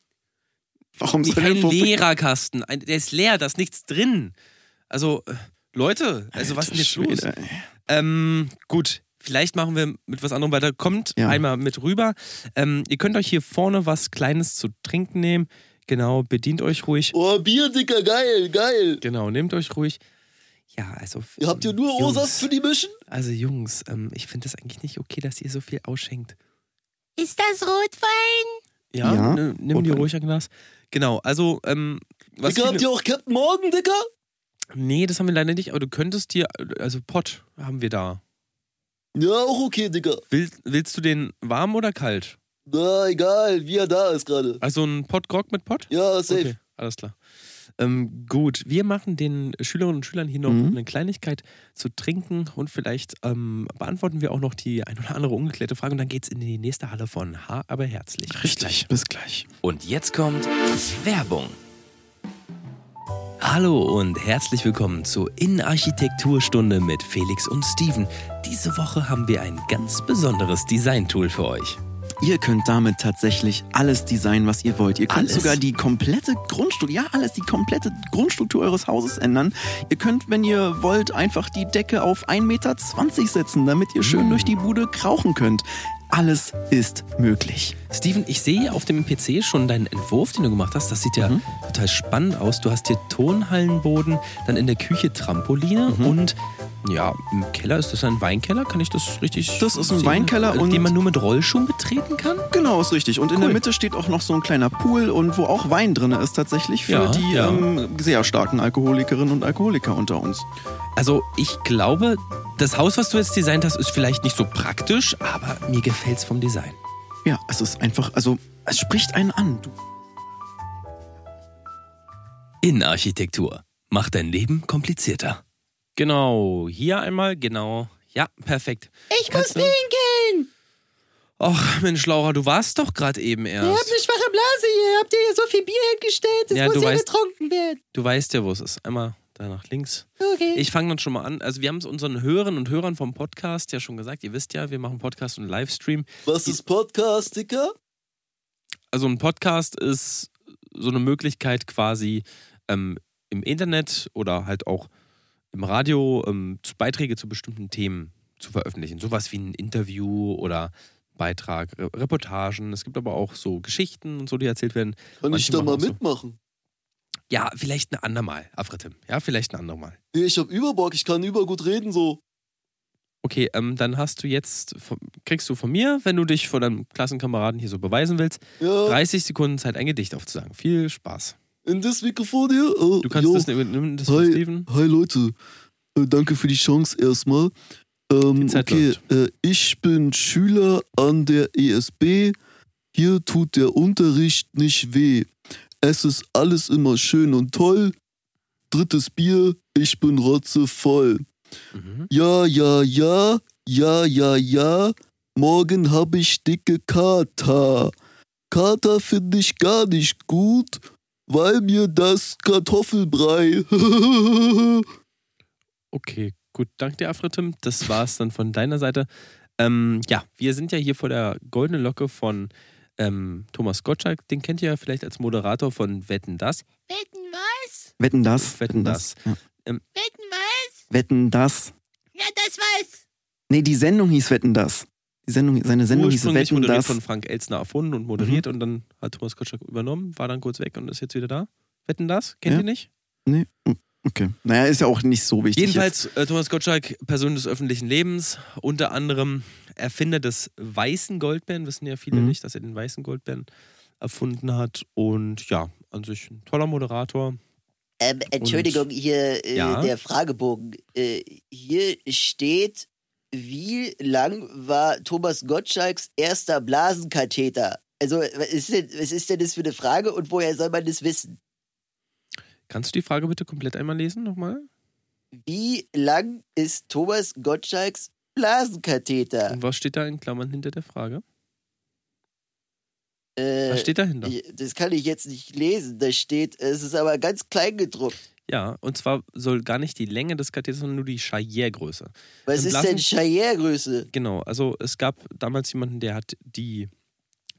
Warum soll kein Lehrerkasten. Ein- Der ist leer, da ist nichts drin. Also, äh, Leute, also was ist denn jetzt los? Schwede, ey. Ähm, gut, vielleicht machen wir mit was anderem weiter. Kommt Ja. einmal mit rüber. Ähm, ihr könnt euch hier vorne was Kleines zu trinken nehmen. Genau, bedient euch ruhig. Oh, Bier, Dicker, geil, geil. Genau, nehmt euch ruhig. Ja, also. Ihr habt ja nur Osas für die Mischen? Also, Jungs, ähm, ich finde das eigentlich nicht okay, dass ihr so viel ausschenkt. Ist das Rotwein? Ja, Ja, ne, nimm dir Rotwein. ruhig ein Glas. Genau, also, ähm, was Dicker, habt ihr auch Captain Morgan, Dicker? Nee, das haben wir leider nicht, aber du könntest dir, also Pott haben wir da. Ja, auch okay, Dicker. Will, willst du den warm oder kalt? Na, egal, wie er da ist gerade. Also ein Pott Grog mit Pott? Ja, safe. Okay, alles klar. Ähm, gut, wir machen den Schülerinnen und Schülern hier noch Mhm. eine Kleinigkeit zu trinken und vielleicht ähm, beantworten wir auch noch die ein oder andere ungeklärte Frage und dann geht's in die nächste Halle von H, aber herzlich. Bis Richtig, gleich. bis gleich. Und jetzt kommt Werbung. Hallo und herzlich willkommen zur Innenarchitekturstunde mit Felix und Steven. Diese Woche haben wir ein ganz besonderes Designtool für euch. Ihr könnt damit tatsächlich alles designen, was ihr wollt. Ihr könnt Alles? sogar die komplette Grundstruktur, ja, alles, die komplette Grundstruktur eures Hauses ändern. Ihr könnt, wenn ihr wollt, einfach die Decke auf 1,20 Meter setzen, damit ihr schön durch die Bude krauchen könnt. Alles ist möglich. Steven, ich sehe auf dem PC schon deinen Entwurf, den du gemacht hast. Das sieht ja Mhm. total spannend aus. Du hast hier Tonhallenboden, dann in der Küche Trampoline Mhm. und ja, im Keller ist das ein Weinkeller? Kann ich das richtig Das ist ein sehen? Weinkeller und- den man nur mit Rollschuhen betreten kann? Genau, ist richtig. Und in Cool. der Mitte steht auch noch so ein kleiner Pool und wo auch Wein drin ist tatsächlich für Ja, die ja. Ähm, sehr starken Alkoholikerinnen und Alkoholiker unter uns. Also ich glaube, das Haus, was du jetzt designt hast, ist vielleicht nicht so praktisch, aber mir gefällt's vom Design. Ja, es ist einfach, also es spricht einen an. Du Innenarchitektur. Macht dein Leben komplizierter. Genau, hier einmal, genau. Ja, perfekt. Ich muss Kannst du- pinkeln. Och, Mensch, Laura, du warst doch gerade eben Ihr habt erst. eine schwache Blase hier. Habt ihr hier so viel Bier hingestellt? Das Ja, muss du ja weißt- getrunken werden. Du weißt ja, wo es ist. Einmal da nach links. Okay. Ich fange dann schon mal an. Also wir haben es unseren Hörern und Hörern vom Podcast ja schon gesagt. Ihr wisst ja, wir machen Podcast und Livestream. Was ist Podcast, Dicker? Also ein Podcast ist so eine Möglichkeit quasi ähm, im Internet oder halt auch im Radio ähm, zu Beiträge zu bestimmten Themen zu veröffentlichen. Sowas wie ein Interview oder Beitrag, Re Reportagen. Es gibt aber auch so Geschichten und so, die erzählt werden. Kann Manche ich da mal auch so. Ja, vielleicht ein andermal, Afretim. Ja, vielleicht ein andermal. Nee, ich hab Überbock, ich kann übergut reden so. Okay, ähm, dann hast du jetzt, kriegst du von mir, wenn du dich vor deinem Klassenkameraden hier so beweisen willst, Ja, 30 Sekunden Zeit, ein Gedicht aufzusagen. Viel Spaß. in das Mikrofon hier. Oh, Du kannst jo. das nehmen, das Hi, Steven. hi Leute, äh, danke für die Chance erstmal. Ähm, okay, äh, ich bin Schüler an der ESB. Hier tut der Unterricht nicht weh. Es ist alles immer schön und toll. Drittes Bier, ich bin rotzevoll. Mhm. Ja, ja, ja, ja, ja, ja. Morgen hab ich dicke Kater. Kater finde ich gar nicht gut, weil mir das Kartoffelbrei. Okay, gut. Danke dir, Afretim. Das war's dann von deiner Seite. Ähm, ja, wir sind ja hier vor der goldenen Locke von ähm, Thomas Gottschalk. Den kennt ihr ja vielleicht als Moderator von Wetten das. Wetten was? wetten das, Wetten das. Ja. Wetten was? Wetten das. Ja, das was. Nee, die Sendung hieß Wetten das. Die Sendung, seine Sendung hieß Wetten moderiert das. von Frank Elstner erfunden und moderiert und dann hat Thomas Gottschalk übernommen, war dann kurz weg und ist jetzt wieder da. Wetten das? Kennt Ja. ihr nicht? Nee, okay. Naja, ist ja auch nicht so wichtig. Jedenfalls äh, Thomas Gottschalk, Person des öffentlichen Lebens, unter anderem Erfinder des weißen Goldbären, wissen ja viele Mhm. nicht, dass er den weißen Goldbären erfunden hat. Und ja, an sich ein toller Moderator. Ähm, Entschuldigung, hier äh, Ja? der Fragebogen. Äh, hier steht, wie lang war Thomas Gottschalks erster Blasenkatheter? Also, was ist, denn, was ist denn das für eine Frage und woher soll man das wissen? Kannst du die Frage bitte komplett einmal lesen nochmal? Wie lang ist Thomas Gottschalks Blasenkatheter? Und was steht da in Klammern hinter der Frage? Äh, Was steht dahinter? das kann ich jetzt nicht lesen. Da steht, es ist aber ganz klein gedruckt. Ja, und zwar soll gar nicht die Länge des Katheters, sondern nur die Charrière-Größe. Was Im ist Blasen- denn Charrière-Größe? Genau, also es gab damals jemanden, der hat die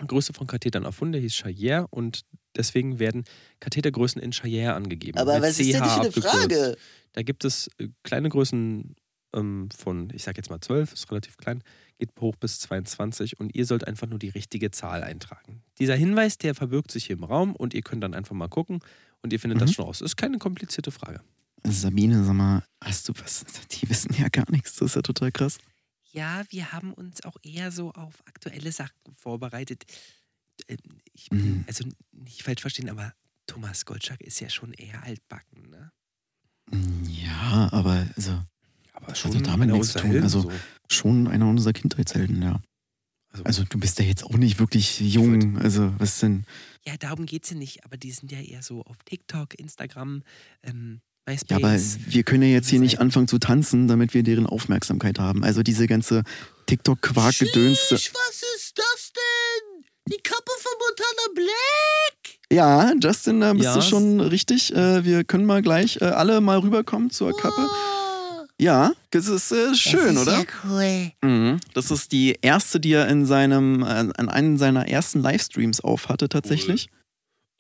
Größe von Kathetern erfunden, der hieß Charrière und deswegen werden Kathetergrößen in Charrière angegeben. Aber was ist denn CH das für eine abgekürzt. Frage? Da gibt es äh, kleine Größen ähm, von, ich sag jetzt mal 12, ist relativ klein, geht hoch bis 22 und ihr sollt einfach nur die richtige Zahl eintragen. Dieser Hinweis, der verbirgt sich hier im Raum und ihr könnt dann einfach mal gucken und ihr findet das Mhm. schon raus. Ist keine komplizierte Frage. Sabine, sag mal, hast du was? Die wissen ja gar nichts. Das ist ja total krass. Ja, wir haben uns auch eher so auf aktuelle Sachen vorbereitet. Ähm, Ich, Mhm. also nicht falsch verstehen, aber Thomas Gottschalk ist ja schon eher altbacken, ne? Ja, aber also Aber hat doch damit nichts tun. Helden Also- so. schon einer unserer Kindheitshelden, ja. Also- Also du bist ja jetzt auch nicht wirklich jung. Also was denn? Ja, darum geht's ja nicht, aber die sind ja eher so auf TikTok, Instagram, ähm, MySpace. Ja, aber wir können ja jetzt hier nicht anfangen zu tanzen, damit wir deren Aufmerksamkeit haben. Also diese ganze TikTok-Quark-Gedöns. Sheesh, was ist das denn? Die Kappe von Montana Black? Ja, Justin, da bist Ja, du es- schon richtig. Äh, wir können mal gleich äh, alle mal rüberkommen zur Kappe. Oh, Ja, das ist äh, schön, das ist oder? Ja cool. Mhm. Das ist die erste, die er in seinem, äh, an einem seiner ersten Livestreams auf hatte, tatsächlich.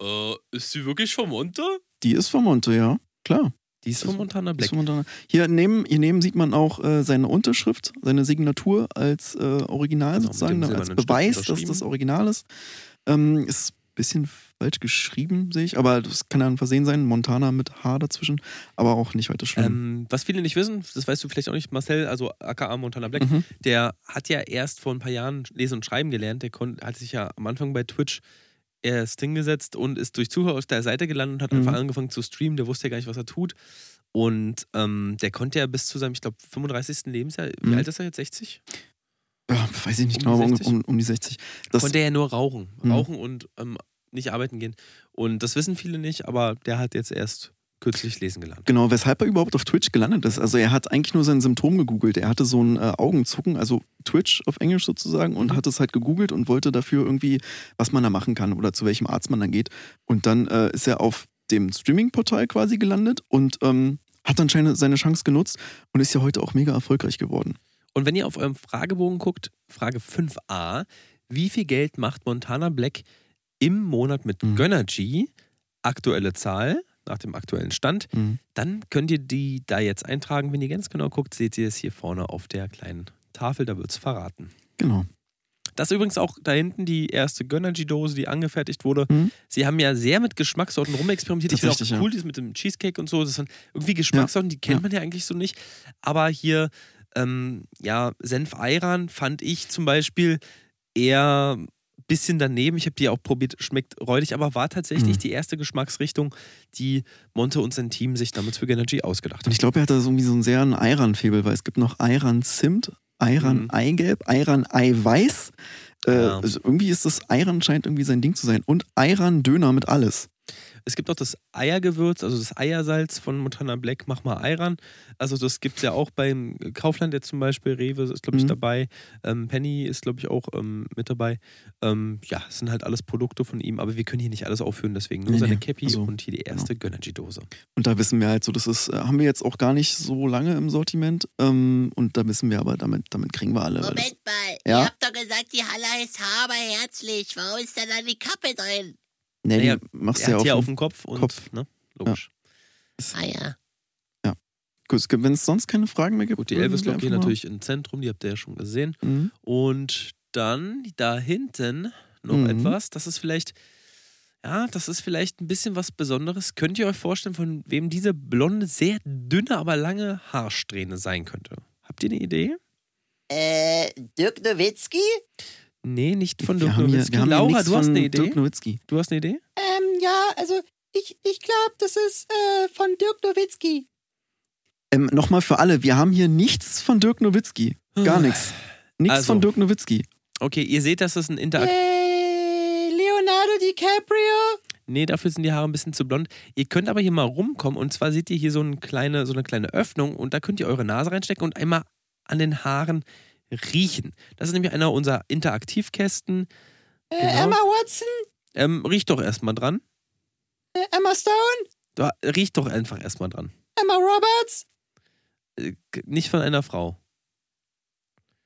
Äh, ist sie wirklich vom Monte? Die ist vom Monte, ja. Klar. Die ist von Montana Black. Von Montana. Hier neben, hier neben sieht man auch äh, seine Unterschrift, seine Signatur als äh, Original Genau, sozusagen, ne, als Beweis, dass das Original ist. Ähm, ist ein bisschen falsch geschrieben, sehe ich, aber das kann ja ein Versehen sein. Montana mit H dazwischen, aber auch nicht weiter schlimm. Ähm, was viele nicht wissen, das weißt du vielleicht auch nicht, Marcel, also aka Montana Black, Mhm. der hat ja erst vor ein paar Jahren lesen und schreiben gelernt. Der hat sich ja am Anfang bei Twitch erst hingesetzt und ist durch Zuhörer auf der Seite gelandet und hat Mhm. einfach angefangen zu streamen. Der wusste ja gar nicht, was er tut. Und ähm, der konnte ja bis zu seinem, ich glaube, 35. Lebensjahr, wie Mhm. alt ist er jetzt? 60? ja, weiß ich nicht um genau, um, 60. um, um die 60. Das, konnte er ja nur rauchen. Mhm. Rauchen und ähm, nicht arbeiten gehen. Und das wissen viele nicht, aber der hat jetzt erst kürzlich lesen gelernt. Genau, weshalb er überhaupt auf Twitch gelandet ist. Also er hat eigentlich nur sein Symptom gegoogelt. Er hatte so ein äh, Augenzucken, also Twitch auf Englisch sozusagen, und Mhm. hat es halt gegoogelt und wollte dafür irgendwie, was man da machen kann oder zu welchem Arzt man dann geht. Und dann äh, ist er auf dem Streaming-Portal quasi gelandet und ähm, hat dann seine, seine Chance genutzt und ist ja heute auch mega erfolgreich geworden. Und wenn ihr auf eurem Fragebogen guckt, Frage 5a, wie viel Geld macht Montana Black im Monat mit Mhm. Gönnergy? Aktuelle Zahl nach dem aktuellen Stand. Mhm. Dann könnt ihr die da jetzt eintragen. Wenn ihr ganz genau guckt, seht ihr es hier vorne auf der kleinen Tafel, da wird es verraten. Genau. Das ist übrigens auch da hinten die erste Gönnergy-Dose, die angefertigt wurde. Mhm. Sie haben ja sehr mit Geschmackssorten rumexperimentiert. Ich finde auch cool, dieses mit dem Cheesecake und so. Das sind irgendwie Geschmackssorten, die kennt Ja. man ja eigentlich so nicht. Aber hier, ähm, ja, Senf Ayran fand ich zum Beispiel eher bisschen daneben. Ich habe die auch probiert, schmeckt räudig, aber war tatsächlich Mhm. die erste Geschmacksrichtung, die Monte und sein Team sich damals für Gönnergy ausgedacht Und haben. ich glaube, er hatte irgendwie so einen sehr einen Ayran-Febel, weil es gibt noch Ayran-Zimt, Ayran-Eigelb, Ayran-Eiweiß. Äh, Ja. also irgendwie ist das Ayran scheint irgendwie sein Ding zu sein. Und Ayran-Döner mit alles. Es gibt auch das Eiergewürz, also das Eiersalz von Montana Black, mach mal Ayran. Also das gibt es ja auch beim Kaufland jetzt zum Beispiel. Rewe ist, glaube ich, Mhm. dabei. Ähm, Penny ist, glaube ich, auch ähm, mit dabei. Ähm, ja, es sind halt alles Produkte von ihm, aber wir können hier nicht alles aufführen, deswegen nur Nee, seine. Cappy Also, und hier die erste Gönnergy-Dose. Und da wissen wir halt so, das ist, äh, haben wir jetzt auch gar nicht so lange im Sortiment. Ähm, und da wissen wir aber, damit, damit kriegen wir alle. Moment mal, Ja? ihr habt doch gesagt, die Halle heißt Haber herzlich. Warum ist da dann die Kappe drin? Nee, Naja, machst Er ja auf, auf dem Kopf und, Kopf. ne? Logisch. Ah ja. Gut, Wenn es sonst keine Fragen mehr gibt. Gut, die wir Elvis-Lok geht natürlich im Zentrum, die habt ihr ja schon gesehen. Mhm. Und dann da hinten noch Mhm. etwas, das ist vielleicht, ja, das ist vielleicht ein bisschen was Besonderes. Könnt ihr euch vorstellen, von wem diese blonde, sehr dünne, aber lange Haarsträhne sein könnte? Habt ihr eine Idee? Äh, Dirk Nowitzki? Nee, nicht von wir Dirk haben hier, Nowitzki. hier Laura, nichts du hast von eine Idee? Dirk Nowitzki. Du hast eine Idee? Ähm, ja, also ich, ich glaube, das ist äh, von Dirk Nowitzki. Ähm, Nochmal für alle, wir haben hier nichts von Dirk Nowitzki. Gar nichts. Nichts Also. von Dirk Nowitzki. Okay, ihr seht, dass das ein Interakt. Äh, Leonardo DiCaprio? Nee, dafür sind die Haare ein bisschen zu blond. Ihr könnt aber hier mal rumkommen und zwar seht ihr hier so eine kleine, so eine kleine Öffnung und da könnt ihr eure Nase reinstecken und einmal an den Haaren riechen. Das ist nämlich einer unserer Interaktivkästen. Äh, Genau. Emma Watson? Ähm, riecht doch erstmal dran. Äh, Emma Stone? Da, riecht doch einfach erstmal dran. Emma Roberts? Äh, nicht von einer Frau.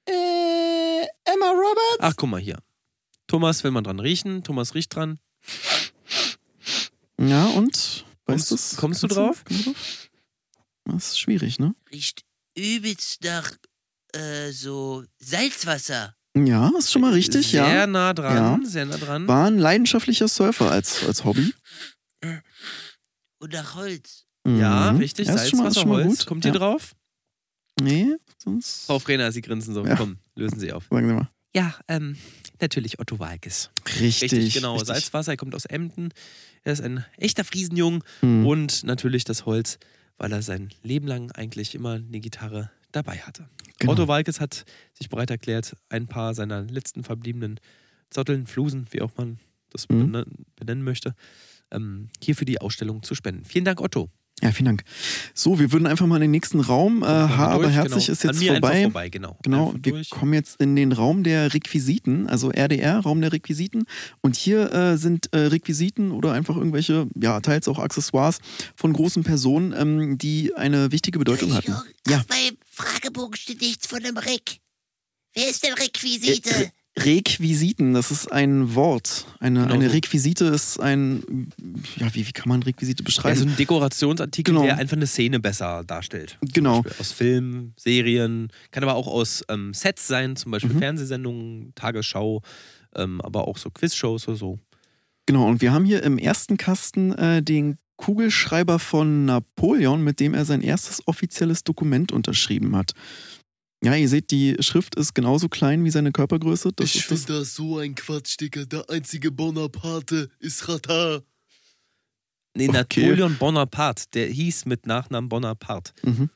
Äh, Emma Roberts? Ach, guck mal hier. Thomas will man dran riechen. Thomas riecht dran. Ja, und? Kommst- Weißt kommst du Kannst drauf? kommst du drauf? Das ist schwierig, ne? Riecht übelst nach äh, so Salzwasser. Ja, ist schon mal richtig, sehr ja. nah dran. Sehr nah dran. War ein leidenschaftlicher Surfer als, als Hobby. Und nach Holz. ja, Mhm. richtig. Ja, ist schon mal- ist Salzwasser, Holz. gut. Kommt ihr ja. drauf? Nee, sonst. Frau Frena, Sie grinsen so. Ja. Komm, lösen Sie auf. Sagen Sie mal. Ja, ähm, natürlich Otto Walkes. Richtig. Richtig, genau. richtig. Salzwasser, er kommt aus Emden. Er ist ein echter Friesenjung. Hm. Und natürlich das Holz, weil er sein Leben lang eigentlich immer eine Gitarre dabei hatte. Genau. Otto Walkes hat sich bereit erklärt, ein paar seiner letzten verbliebenen Zotteln, Flusen, wie auch man das Mhm. bene- benennen möchte, ähm, hier für die Ausstellung zu spenden. Vielen Dank, Otto. Ja, vielen Dank. So, wir würden einfach mal in den nächsten Raum. Äh, Haar aber durch, herzig genau. ist An jetzt vorbei. vorbei. Genau, Genau, wir durch. kommen jetzt in den Raum der Requisiten, also RDR, Raum der Requisiten. Und hier äh, sind äh, Requisiten oder einfach irgendwelche, ja, teils auch Accessoires von großen Personen, ähm, die eine wichtige Bedeutung hatten. Ja. Meinem Fragebogen steht nichts von einem Rick. Wer ist denn Requisite? Requisiten, das ist ein Wort. Eine, Genau eine. Requisite ist ein, ja, wie, wie kann man Requisite beschreiben? Also ein Dekorationsartikel, Genau. der einfach eine Szene besser darstellt. Genau. Beispiel Aus Filmen, Serien, kann aber auch aus ähm, Sets sein, zum Beispiel Mhm. Fernsehsendungen, Tagesschau, ähm, aber auch so Quizshows oder so. Genau, und wir haben hier im ersten Kasten äh, den Kugelschreiber von Napoleon, mit dem er sein erstes offizielles Dokument unterschrieben hat. Ja, ihr seht, die Schrift ist genauso klein wie seine Körpergröße. Das ich das. finde das so ein Quatsch, Digga. Der einzige Bonaparte ist Rata. Nee, Okay. Napoleon Bonaparte, der hieß mit Nachnamen Bonaparte. Mhm.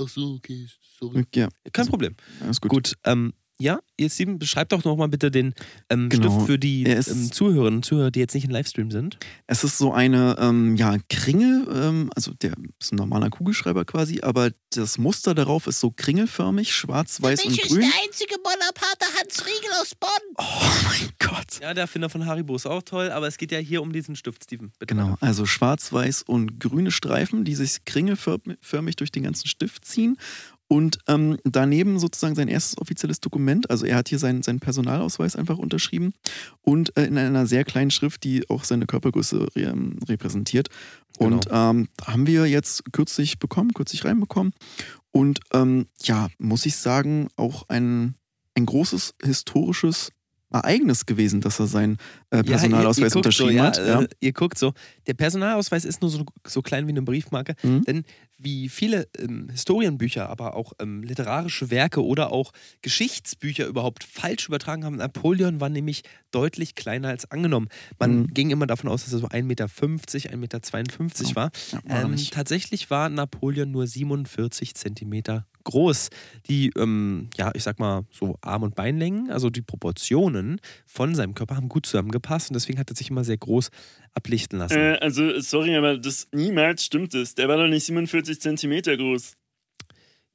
Ach so, okay, sorry. Ja, Kein Problem. alles gut. Gut, ähm, ja, ihr Steven, beschreibt doch nochmal bitte den ähm, Genau. Stift für die ist- ähm, Zuhörerinnen und Zuhörer, die jetzt nicht im Livestream sind. Es ist so eine ähm, ja, Kringel, ähm, also der ist ein normaler Kugelschreiber quasi, aber das Muster darauf ist so kringelförmig, schwarz, weiß und Mich ist grün. der einzige Bonaparte Hans Riegel aus Bonn. Oh mein Gott. Ja, der Erfinder von Haribo ist auch toll, aber es geht ja hier um diesen Stift, Steven. Bitte Genau, weiter. also schwarz, weiß und grüne Streifen, die sich kringelförmig durch den ganzen Stift ziehen. Und ähm, daneben sozusagen sein erstes offizielles Dokument. Also er hat hier seinen, seinen Personalausweis einfach unterschrieben und äh, in einer sehr kleinen Schrift, die auch seine Körpergröße re ähm, repräsentiert. Und ähm, haben wir jetzt kürzlich bekommen, kürzlich reinbekommen. Und ähm, ja, muss ich sagen, auch ein, ein großes historisches Ereignis gewesen, dass er seinen äh, Personalausweis guckt unterschrieben so, ja, hat. Ja. Äh, ihr guckt so, der Personalausweis ist nur so, so klein wie eine Briefmarke, Mhm. denn wie viele ähm, Historienbücher, aber auch ähm, literarische Werke oder auch Geschichtsbücher überhaupt falsch übertragen haben, Napoleon war nämlich deutlich kleiner als angenommen. Man Mhm. ging immer davon aus, dass er so 1,50 Meter, 1,52 Meter Ja. war. Ja, war Ähm, tatsächlich war Napoleon nur 47 Zentimeter groß. Die, ähm, ja, ich sag mal, so Arm- und Beinlängen, also die Proportionen von seinem Körper haben gut zusammengepasst und deswegen hat er sich immer sehr groß ablichten lassen. Äh, also, sorry, aber das niemals stimmt es. Der war doch nicht 47 Zentimeter groß.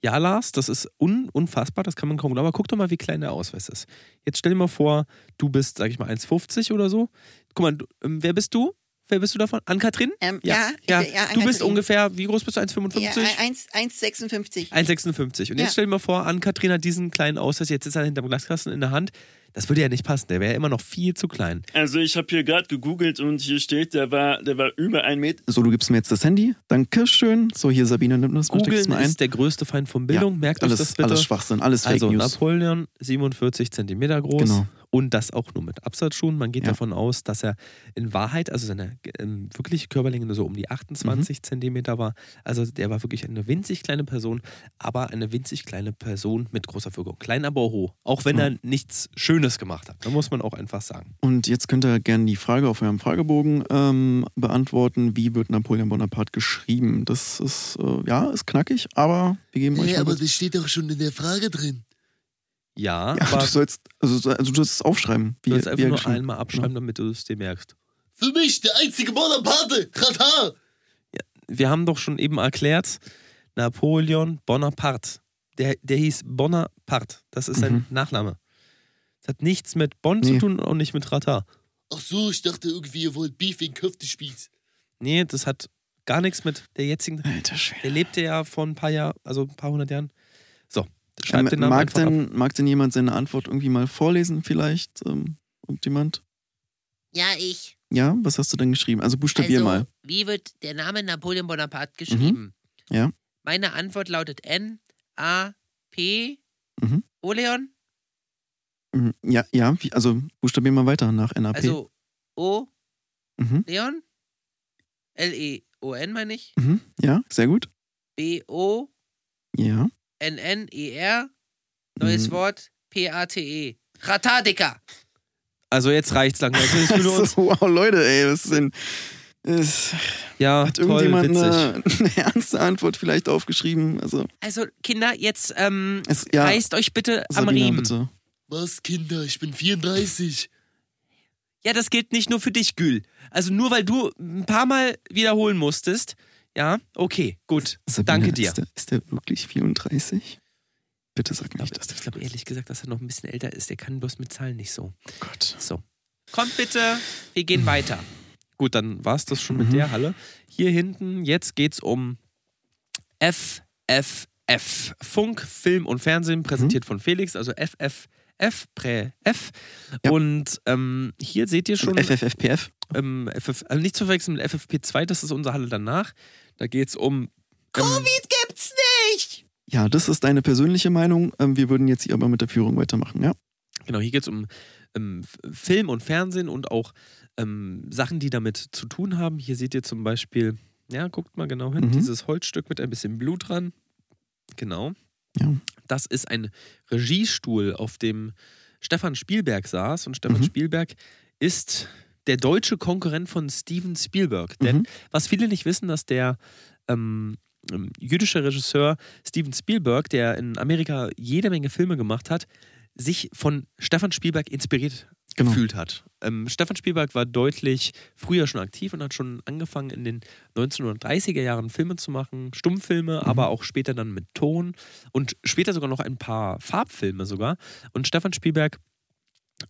Ja, Lars, das ist un unfassbar, das kann man kaum glauben. Aber guck doch mal, wie klein der Ausweis ist. Jetzt stell dir mal vor, du bist, sag ich mal, 1,50 oder so. Guck mal, du, ähm, wer bist du? Wer bist du davon? Ann-Kathrin? Ähm, Ja, ja, ja. ja, Du bist ungefähr, wie groß bist du? 1,55? Ja, 1 1,56. 1,56. Und jetzt Ja. stell dir mal vor, Ann-Kathrin hat diesen kleinen Ausweis, jetzt ist er hinterm Glaskasten in der Hand. Das würde ja nicht passen, der wäre immer noch viel zu klein. Also, ich habe hier gerade gegoogelt und hier steht, der war, der war über ein Meter. So, du gibst mir jetzt das Handy. Dankeschön. So, hier, Sabine, nimm das Googeln mal ein. ist der größte Feind von Bildung, merkt euch alles, das bitte. alles Schwachsinn, alles Fake also News. Napoleon, 47 Zentimeter groß. Genau. Und das auch nur mit Absatzschuhen. Man geht Ja. davon aus, dass er in Wahrheit, also seine ähm, wirkliche Körperlänge nur so um die 28 Mhm. Zentimeter war. Also der war wirklich eine winzig kleine Person, aber eine winzig kleine Person mit großer Wirkung. Klein, aber hoch. Auch wenn Ja. er nichts Schönes gemacht hat. Da muss man auch einfach sagen. Und jetzt könnt ihr gerne die Frage auf eurem Fragebogen ähm, beantworten. Wie wird Napoleon Bonaparte geschrieben? Das ist, äh, ja, ist knackig, aber wir geben euch mal aber das steht doch schon in der Frage drin. Ja, Ja, aber du sollst, also, also du sollst es aufschreiben. Wie, du sollst einfach nur einmal abschreiben, damit du es dir merkst. Für mich der einzige Bonaparte. Rata. wir haben doch schon eben erklärt, Napoleon Bonaparte. Der, der hieß Bonaparte. Das ist sein Mhm. Nachname. Das hat nichts mit Bonn Nee. zu tun und nicht mit Rata. Ach so, ich dachte irgendwie, ihr wollt Beef wegen Köftespieß. Nee, das hat gar nichts mit der jetzigen. Alter Schwede. Der lebte ja vor ein paar Jahren, also ein paar hundert Jahren. Schreibt Ähm, den Namen mag, einfach ab. denn, mag denn jemand seine Antwort irgendwie mal vorlesen, vielleicht? Ähm, irgendjemand? Ja, ich. Ja, was hast du denn geschrieben? Also buchstabier also, mal. wie wird der Name Napoleon Bonaparte geschrieben? Ja. Meine Antwort lautet N, A, P, Mhm. Oleon. Mhm. Ja, ja, wie, also buchstabier mal weiter nach NAP. Also O, mhm. Leon. L-E-O-N meine ich. Mhm. Ja, sehr gut. B-O, Ja. N-N-E-R. Neues Mhm. Wort. P-A-T-E. Ratadika. Also jetzt reicht's langsam. Jetzt willst du nur uns, so, wow, Leute, ey, was ist denn. Ist, ja, hat toll, irgendjemand witzig. eine, eine ernste Antwort vielleicht aufgeschrieben? Also, Also, Kinder, jetzt ähm, es, ja, reißt euch bitte am Sabina, Riemen. bitte. Was, Kinder? Ich bin 34. Ja, das gilt nicht nur für dich, Gül. Also nur weil du ein paar Mal wiederholen musstest. Ja, okay, gut. Sabina, Danke dir. Ist der, ist der wirklich 34? Bitte sag Ich nicht, glaube dass der glaub, ehrlich gesagt, dass er noch ein bisschen älter ist. Der kann bloß mit Zahlen nicht so. Oh Gott. So. Kommt bitte, wir gehen weiter. Gut, dann war es das schon mit Mhm. der Halle. Hier hinten, jetzt geht's um FFF. Funk, Film und Fernsehen, präsentiert von Felix, also FFF. F, Prä F. Ja. Und ähm, hier seht ihr schon. FFFPF. ähm, FF, also nicht zu verwechseln mit FFP2, das ist unsere Halle danach. Da geht es um. Ähm, Covid gibt's nicht! Ja, das ist deine persönliche Meinung. Ähm, wir würden jetzt hier aber mit der Führung weitermachen, ja? Genau, hier geht es um ähm, Film und Fernsehen und auch ähm, Sachen, die damit zu tun haben. Hier seht ihr zum Beispiel, ja, guckt mal genau hin, Mhm. dieses Holzstück mit ein bisschen Blut dran. Genau. Ja. Das ist ein Regiestuhl, auf dem Stefan Spielberg saß. Und Stefan Mhm. Spielberg ist der deutsche Konkurrent von Steven Spielberg. Denn Mhm. was viele nicht wissen, dass der ähm, ähm, jüdische Regisseur Steven Spielberg, der in Amerika jede Menge Filme gemacht hat, sich von Stefan Spielberg inspiriert Genau. gefühlt hat. Ähm, Stefan Spielberg war deutlich früher schon aktiv und hat schon angefangen in den 1930er Jahren Filme zu machen, Stummfilme, aber auch später dann mit Ton und später sogar noch ein paar Farbfilme sogar. Und Stefan Spielberg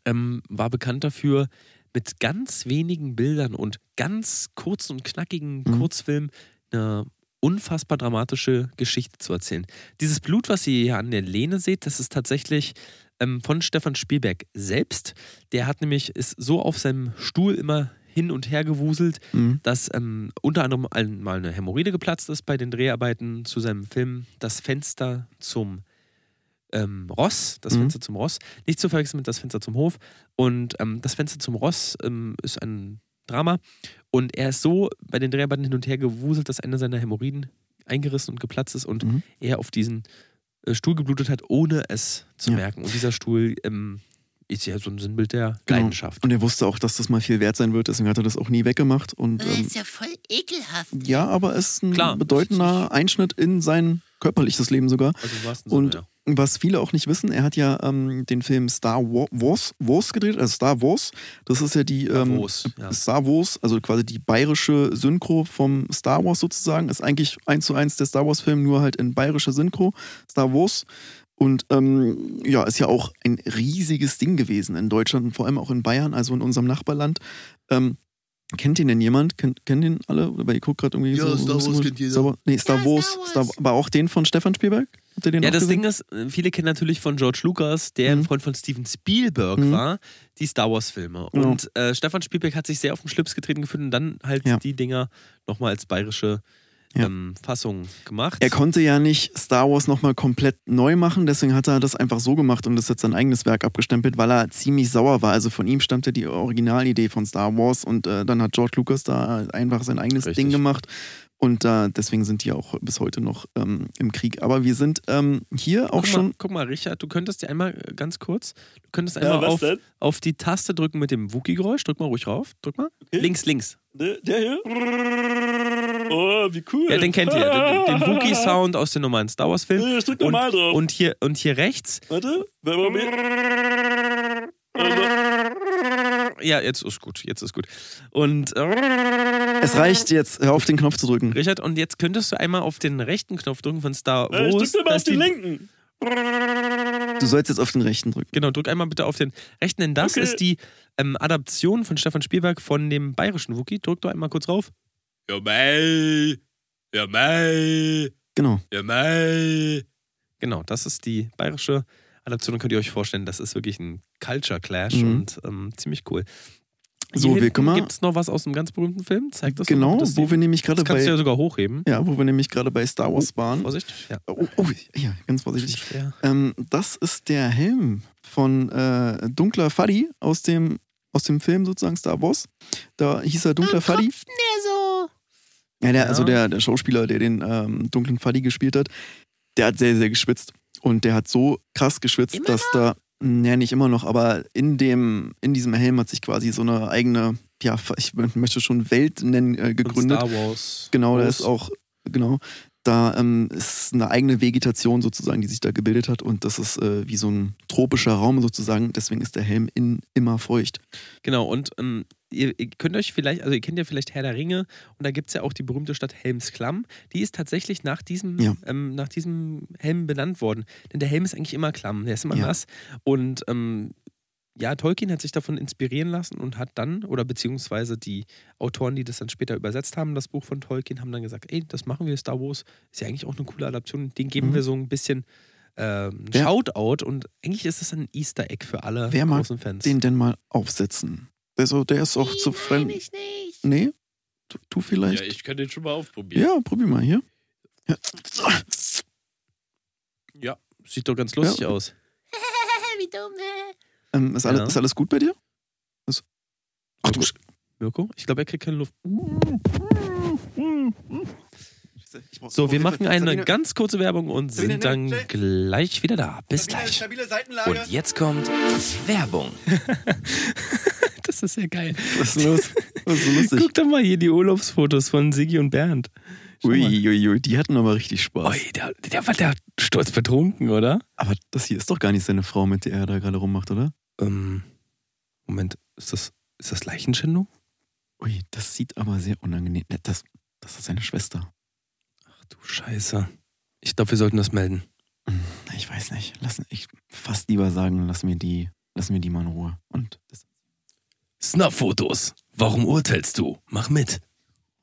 ähm, war bekannt dafür, mit ganz wenigen Bildern und ganz kurzen und knackigen Mhm. Kurzfilmen eine unfassbar dramatische Geschichte zu erzählen. Dieses Blut, was ihr hier an der Lehne seht, das ist tatsächlich ähm, von Stefan Spielberg selbst. Der hat nämlich, ist so auf seinem Stuhl immer hin und her gewuselt, Mhm. dass ähm, unter anderem einmal eine Hämorrhoide geplatzt ist bei den Dreharbeiten zu seinem Film Das Fenster zum ähm, Ross, das Mhm. Fenster zum Ross, nicht zu verwechseln mit das Fenster zum Hof. Und ähm, das Fenster zum Ross ähm, ist ein Drama. Und er ist so bei den Dreharbeiten hin und her gewuselt, dass eine seiner Hämorrhoiden eingerissen und geplatzt ist und Mhm. er auf diesen äh, Stuhl geblutet hat, ohne es zu Ja. merken. Und dieser Stuhl ähm, ist ja so ein Sinnbild der Genau. Leidenschaft. Und er wusste auch, dass das mal viel wert sein wird, deswegen hat er das auch nie weggemacht. Und Das ähm, ist ja voll ekelhaft. ja, aber es ist ein Klar. bedeutender Einschnitt in sein körperliches Leben sogar. Also im wahrsten Und Sinne, was viele auch nicht wissen, er hat ja ähm, den Film Star Wa- Wars, Wars gedreht, also Star Wars. Das ist ja die ähm, Wars, ja. Star Wars, also quasi die bayerische Synchro vom Star Wars sozusagen. Ist eigentlich eins zu eins der Star Wars-Film, nur halt in bayerischer Synchro. Star Wars. Und ähm, ja, ist ja auch ein riesiges Ding gewesen in Deutschland und vor allem auch in Bayern, also in unserem Nachbarland. Ähm, kennt den denn jemand? Kennt, kennen den alle? Weil ihr guckt gerade irgendwie Ja, so. Star so Wars kennt jeder. Star Wars, nee, Star Ja, Wars. Star Star, Wars. aber auch den von Stefan Spielberg? Habt ihr den Ja, auch das gesehen? Ding ist, äh, viele kennen natürlich von George Lucas, der Mhm. ein Freund von Steven Spielberg Mhm. war, die Star Wars-Filme. Genau. Und äh, Stefan Spielberg hat sich sehr auf den Schlips getreten gefühlt und dann halt Ja. die Dinger nochmal als bayerische Ja. ähm, Fassung gemacht. Er konnte ja nicht Star Wars nochmal komplett neu machen, deswegen hat er das einfach so gemacht und das hat sein eigenes Werk abgestempelt, weil er ziemlich sauer war. Also von ihm stammte die Originalidee von Star Wars und äh, dann hat George Lucas da einfach sein eigenes Richtig. Ding gemacht. Und äh, deswegen sind die auch bis heute noch ähm, im Krieg. Aber wir sind ähm, hier auch guck schon. Mal, guck mal, Richard, du könntest dir einmal äh, ganz kurz, du könntest Ja, einmal was auf, denn? auf die Taste drücken mit dem Wookie-Geräusch. Drück mal ruhig rauf. Drück mal. Okay. Links, links. Der, der hier? Oh, wie cool. Ja, den kennt ihr. Den, den Wookie-Sound aus den normalen Star Wars-Filmen. Ja, drück Und, normal drauf. und, hier, und hier rechts. Warte, wer war mit? Ja, jetzt ist gut. Jetzt ist gut. Und äh, Es reicht jetzt, hör auf den Knopf zu drücken. Richard, und jetzt könntest du einmal auf den rechten Knopf drücken von Star Äh, ich Wars. drück mal auf den linken. Du sollst jetzt auf den rechten drücken. Genau, drück einmal bitte auf den rechten, denn das Okay. ist die ähm, Adaption von Stefan Spielberg von dem bayerischen Wookie. Drück doch einmal kurz rauf. Ja, mei. Ja, mei. Genau. Ja, mei. Genau, das ist die bayerische Adaption. Könnt ihr euch vorstellen, das ist wirklich ein Culture Clash Mhm. und ähm, ziemlich cool. So, wir können mal- Gibt es noch was aus einem ganz berühmten Film? Zeig das mal Genau, bitte, wo wir nämlich gerade Das kannst du ja bei. sogar hochheben. Ja, wo wir nämlich gerade bei Star Wars waren. Vorsicht. Ja. Oh, oh, ja, ganz vorsichtig. Schwer. Ähm, das ist der Helm von äh, Dunkler Fuddy aus dem, aus dem Film sozusagen Star Wars. Da hieß er Dunkler der so. Ja, der, also Ja. der, der Schauspieler, der den ähm, dunklen Fuddy gespielt hat, der hat sehr, sehr geschwitzt. Und der hat so krass geschwitzt, Immer dass da, ja, nicht immer noch, aber in dem, in diesem Helm hat sich quasi so eine eigene, ja, ich möchte schon Welt nennen, äh, Und gegründet. Star Wars. Genau, da ist auch, genau, da ähm, ist eine eigene Vegetation sozusagen, die sich da gebildet hat und das ist äh, wie so ein tropischer Raum sozusagen, deswegen ist der Helm innen immer feucht. Genau, und ähm, ihr, ihr könnt euch vielleicht, also ihr kennt ja vielleicht Herr der Ringe und da gibt es ja auch die berühmte Stadt Helmsklamm. Die ist tatsächlich nach diesem, Ja. ähm, nach diesem Helm benannt worden. Denn der Helm ist eigentlich immer klamm, der ist immer Ja. nass. Und ähm, ja, Tolkien hat sich davon inspirieren lassen und hat dann, oder beziehungsweise die Autoren, die das dann später übersetzt haben, das Buch von Tolkien, haben dann gesagt, ey, das machen wir, Star Wars, ist ja eigentlich auch eine coole Adaption, den geben Mhm. wir so ein bisschen ähm, Shoutout und eigentlich ist es ein Easter Egg für alle Wer mag großen Fans. Den denn mal aufsetzen. Also, der ist auch zu fremd. ich nicht. Nee? Du, du vielleicht? Ja, ich kann den schon mal aufprobieren. Ja, probier mal hier. Ja. ja, sieht doch ganz lustig Ja. aus. Wie dumm, hä? Ähm, ist, alles, Ja. ist alles gut bei dir? Was? Ach du Sch- Mirko, ich glaube, er kriegt keine Luft. So, wir machen eine ganz kurze Werbung und sind dann gleich wieder da. Bis gleich. Stabile Seitenlage. Und jetzt kommt Werbung. Das ist ja geil. Was ist los? Was ist lustig? Guck doch mal hier die Urlaubsfotos von Sigi und Bernd. Uiuiui, ui, die hatten aber richtig Spaß. Ui, der, der war der Sturz betrunken, oder? Aber das hier ist doch gar nicht seine Frau, mit der er da gerade rummacht, oder? Ähm, Moment, ist das, ist das Leichenschändung? Ui, das sieht aber sehr unangenehm. Ne, Das, das ist seine Schwester. Ach du Scheiße. Ich glaube, wir sollten das melden. Hm, Ich weiß nicht. Lass, ich fast lieber sagen, lassen wir die, lassen wir die mal in Ruhe. Und das, Snap-Fotos. Warum urteilst du? Mach mit.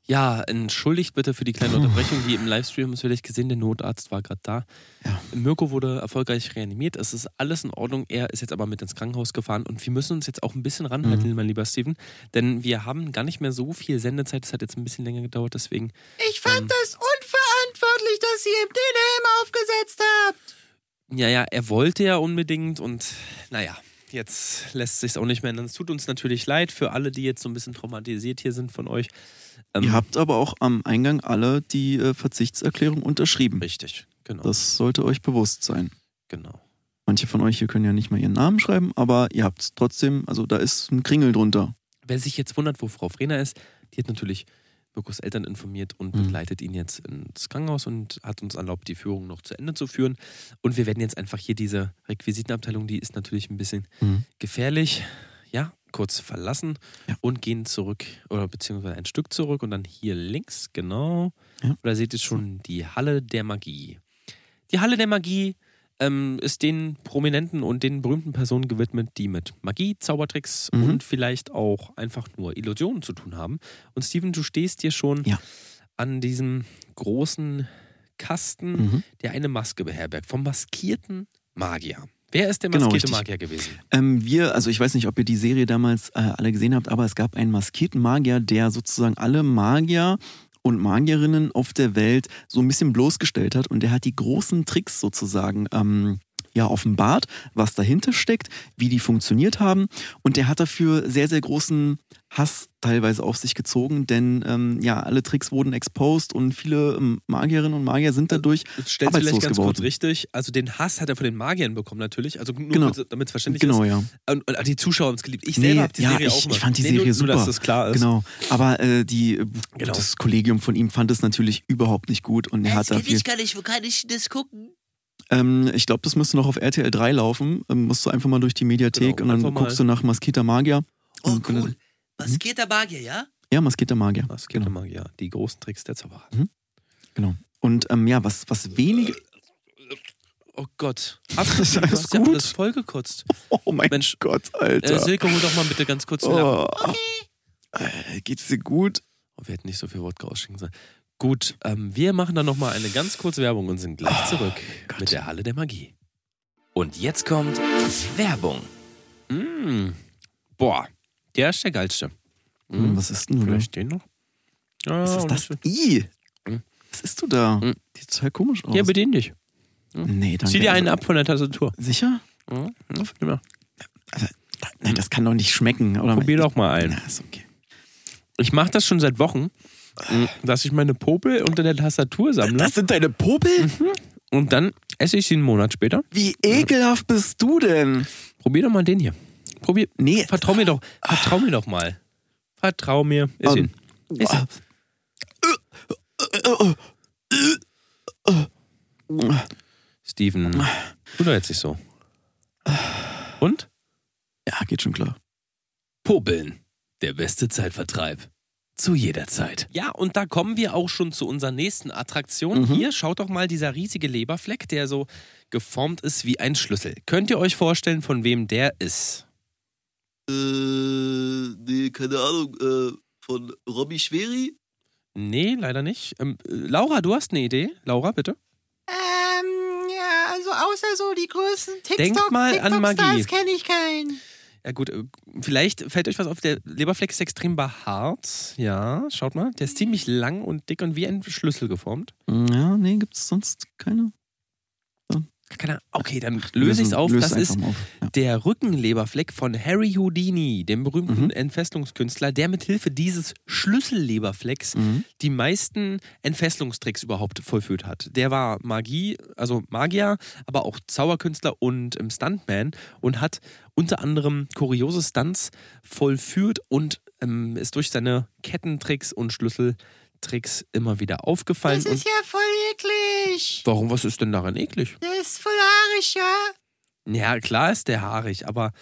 Ja, entschuldigt bitte für die kleine Unterbrechung, wie im Livestream haben es vielleicht gesehen, der Notarzt war gerade da. Ja. Mirko wurde erfolgreich reanimiert, es ist alles in Ordnung, er ist jetzt aber mit ins Krankenhaus gefahren und wir müssen uns jetzt auch ein bisschen ranhalten, Mhm. mein lieber Steven, denn wir haben gar nicht mehr so viel Sendezeit, es hat jetzt ein bisschen länger gedauert, deswegen Ich fand Ähm. das unverantwortlich, dass ihr ihm den Helm aufgesetzt habt. Ja, ja, er wollte ja unbedingt und naja, jetzt lässt sich auch nicht mehr ändern. Es tut uns natürlich leid für alle, die jetzt so ein bisschen traumatisiert hier sind von euch. Ähm, Ihr habt aber auch am Eingang alle die äh, Verzichtserklärung unterschrieben. richtig, genau, Das sollte euch bewusst sein. genau. Manche von euch hier können ja nicht mal ihren Namen schreiben, aber ihr habt trotzdem, also da ist ein Kringel drunter. Wer sich jetzt wundert, wo Frau Frena ist, die hat natürlich Mirkos Eltern informiert und Mhm. begleitet ihn jetzt ins Krankenhaus und hat uns erlaubt, die Führung noch zu Ende zu führen. Und wir werden jetzt einfach hier diese Requisitenabteilung, die ist natürlich ein bisschen Mhm. gefährlich, ja, kurz verlassen Ja. und gehen zurück oder beziehungsweise ein Stück zurück und dann hier links, genau. Ja. Da seht ihr schon die Halle der Magie. Die Halle der Magie ähm, ist den Prominenten und den berühmten Personen gewidmet, die mit Magie, Zaubertricks Mhm. und vielleicht auch einfach nur Illusionen zu tun haben. Und Steven, du stehst hier schon Ja. an diesem großen Kasten, Mhm. der eine Maske beherbergt, vom maskierten Magier. Wer ist der Genau, maskierte richtig. Magier gewesen? Ähm, wir, also ich weiß nicht, ob ihr die Serie damals äh, alle gesehen habt, aber es gab einen maskierten Magier, der sozusagen alle Magier und Magierinnen auf der Welt so ein bisschen bloßgestellt hat. Und der hat die großen Tricks sozusagen ähm, ja offenbart, was dahinter steckt, wie die funktioniert haben und der hat dafür sehr, sehr großen Hass teilweise auf sich gezogen, denn ähm, ja, alle Tricks wurden exposed und viele ähm, Magierinnen und Magier sind dadurch Stellst du vielleicht arbeitslos ganz geworden. kurz richtig. Also den Hass hat er von den Magiern bekommen natürlich. Also nur Genau. damit es verständlich Genau, ist. ja. Und, und die Zuschauer haben es geliebt. Ich Nee, selber habe die ja, Serie ich- auch ich fand die nee, Serie nur, super. Nur, dass das klar ist. Genau, aber äh, die, Genau. das Kollegium von ihm fand es natürlich überhaupt nicht gut und er Das hat dafür. ich gar nicht. Wo kann ich das gucken? Ähm, ich glaube, das müsste noch auf RTL 3 laufen. Ähm, musst du einfach mal durch die Mediathek Genau, und dann guckst du nach Maskita Magier. Oh, Und- cool. Maskierter Magier, ja? Ja, Maskita Magier. Maskierte Genau. Magier, die großen Tricks der Zauberer. genau. Und ähm, ja, was, was wenige. Oh Gott. Hast Ist du alles hast ja gut? alles vollgekotzt. Oh mein Mensch, Gott, Äh, Alter. Silke, hol doch mal bitte ganz kurz oh. Äh, geht's dir gut? Oh, wir hätten nicht so viel Wodka ausschenken sollen. Gut, ähm, wir machen dann nochmal eine ganz kurze Werbung und sind gleich zurück Gott. mit der Halle der Magie. Und jetzt kommt Werbung. Mm. Boah, der ist der geilste. Hm, Mm. was ist denn du da? Vielleicht den noch? Ja, Was ist das? I. Hm. Was isst du da? Hm. Sieht total komisch aus. Ja, bedien dich. Nee, danke. Zieh dir einen Also, ab von der Tastatur. Sicher? Ja, ja, mal. Nee, das kann doch nicht schmecken. Oder? Probier doch mal einen. Ja, ist okay. Ich mache das schon seit Wochen, dass ich meine Popel unter der Tastatur sammle Das sind deine Popel? und dann esse ich sie einen Monat später. Wie ekelhaft bist du denn? Probier doch mal den hier. Probier. Nee. Vertrau mir doch. Vertrau mir doch mal. Vertrau mir. Iss Ähm, ihn. Iss ihn. Steven, tu doch jetzt nicht so. Und? Ja, geht schon klar. Popeln. Der beste Zeitvertreib. Zu jeder Zeit. Ja, und da kommen wir auch schon zu unserer nächsten Attraktion. Mhm. Hier, schaut doch mal dieser riesige Leberfleck, der so geformt ist wie ein Schlüssel. Könnt ihr euch vorstellen, von wem der ist? Äh, nee, keine Ahnung, äh, von Robbie Schweri? Nee, leider nicht. Ähm, äh, Laura, du hast eine Idee? Laura, bitte? Ähm, ja, also außer so die größten Denkt TikTok, mal an Magie. TikTok-Stars kenne ich keinen. Ja gut, äh, vielleicht fällt euch was auf. Der Leberfleck ist extrem behaart. Ja, schaut mal. Der ist ziemlich lang und dick und wie ein Schlüssel geformt. Ja, nee, gibt es sonst keine. Keine Okay, dann löse ich es auf. Das ist auf. Ja. der Rückenleberfleck von Harry Houdini, dem berühmten Mhm. Entfesselungskünstler, der mit Hilfe dieses Schlüsselleberflecks Mhm. die meisten Entfesselungstricks überhaupt vollführt hat. Der war Magie, also Magier, aber auch Zauberkünstler und ähm, Stuntman und hat unter anderem kuriose Stunts vollführt und ähm, ist durch seine Kettentricks und Schlüsseltricks immer wieder aufgefallen. Das ist und ja voll eklig. warum, was ist denn daran eklig? Der ist voll haarig, ja. Ja, klar ist der haarig, aber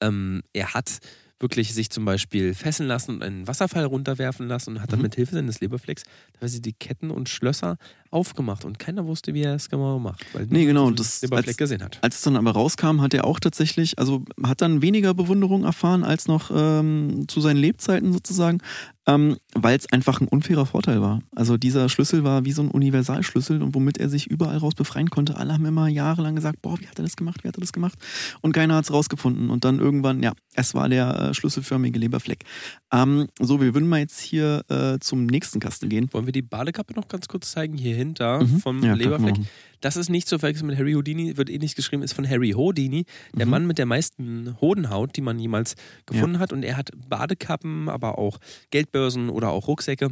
ähm, er hat wirklich sich zum Beispiel fesseln lassen und einen Wasserfall runterwerfen lassen und hat dann Mhm. mit Hilfe seines Leberflecks teilweise die Ketten und Schlösser aufgemacht und keiner wusste, wie er es genau macht, weil Nee, genau, das- als- gesehen hat. Als es dann aber rauskam, hat er auch tatsächlich, also hat dann weniger Bewunderung erfahren als noch ähm, zu seinen Lebzeiten sozusagen, ähm, weil es einfach ein unfairer Vorteil war. Also dieser Schlüssel war wie so ein Universalschlüssel und womit er sich überall raus befreien konnte. Alle haben immer jahrelang gesagt, boah, wie hat er das gemacht, wie hat er das gemacht? Und keiner hat es rausgefunden. Und dann irgendwann, ja, es war der äh, schlüsselförmige Leberfleck. Ähm, so, wir würden mal jetzt hier äh, zum nächsten Kasten gehen. Wollen wir die Badekappe noch ganz kurz zeigen? Hier hinter Mhm. vom Ja, Leberfleck. Das ist nicht zu verwechseln mit Harry Houdini, wird ähnlich geschrieben, ist von Harry Houdini, der Mhm. Mann mit der meisten Hodenhaut, die man jemals gefunden hat. Und er hat Badekappen, aber auch Geldbörsen oder auch Rucksäcke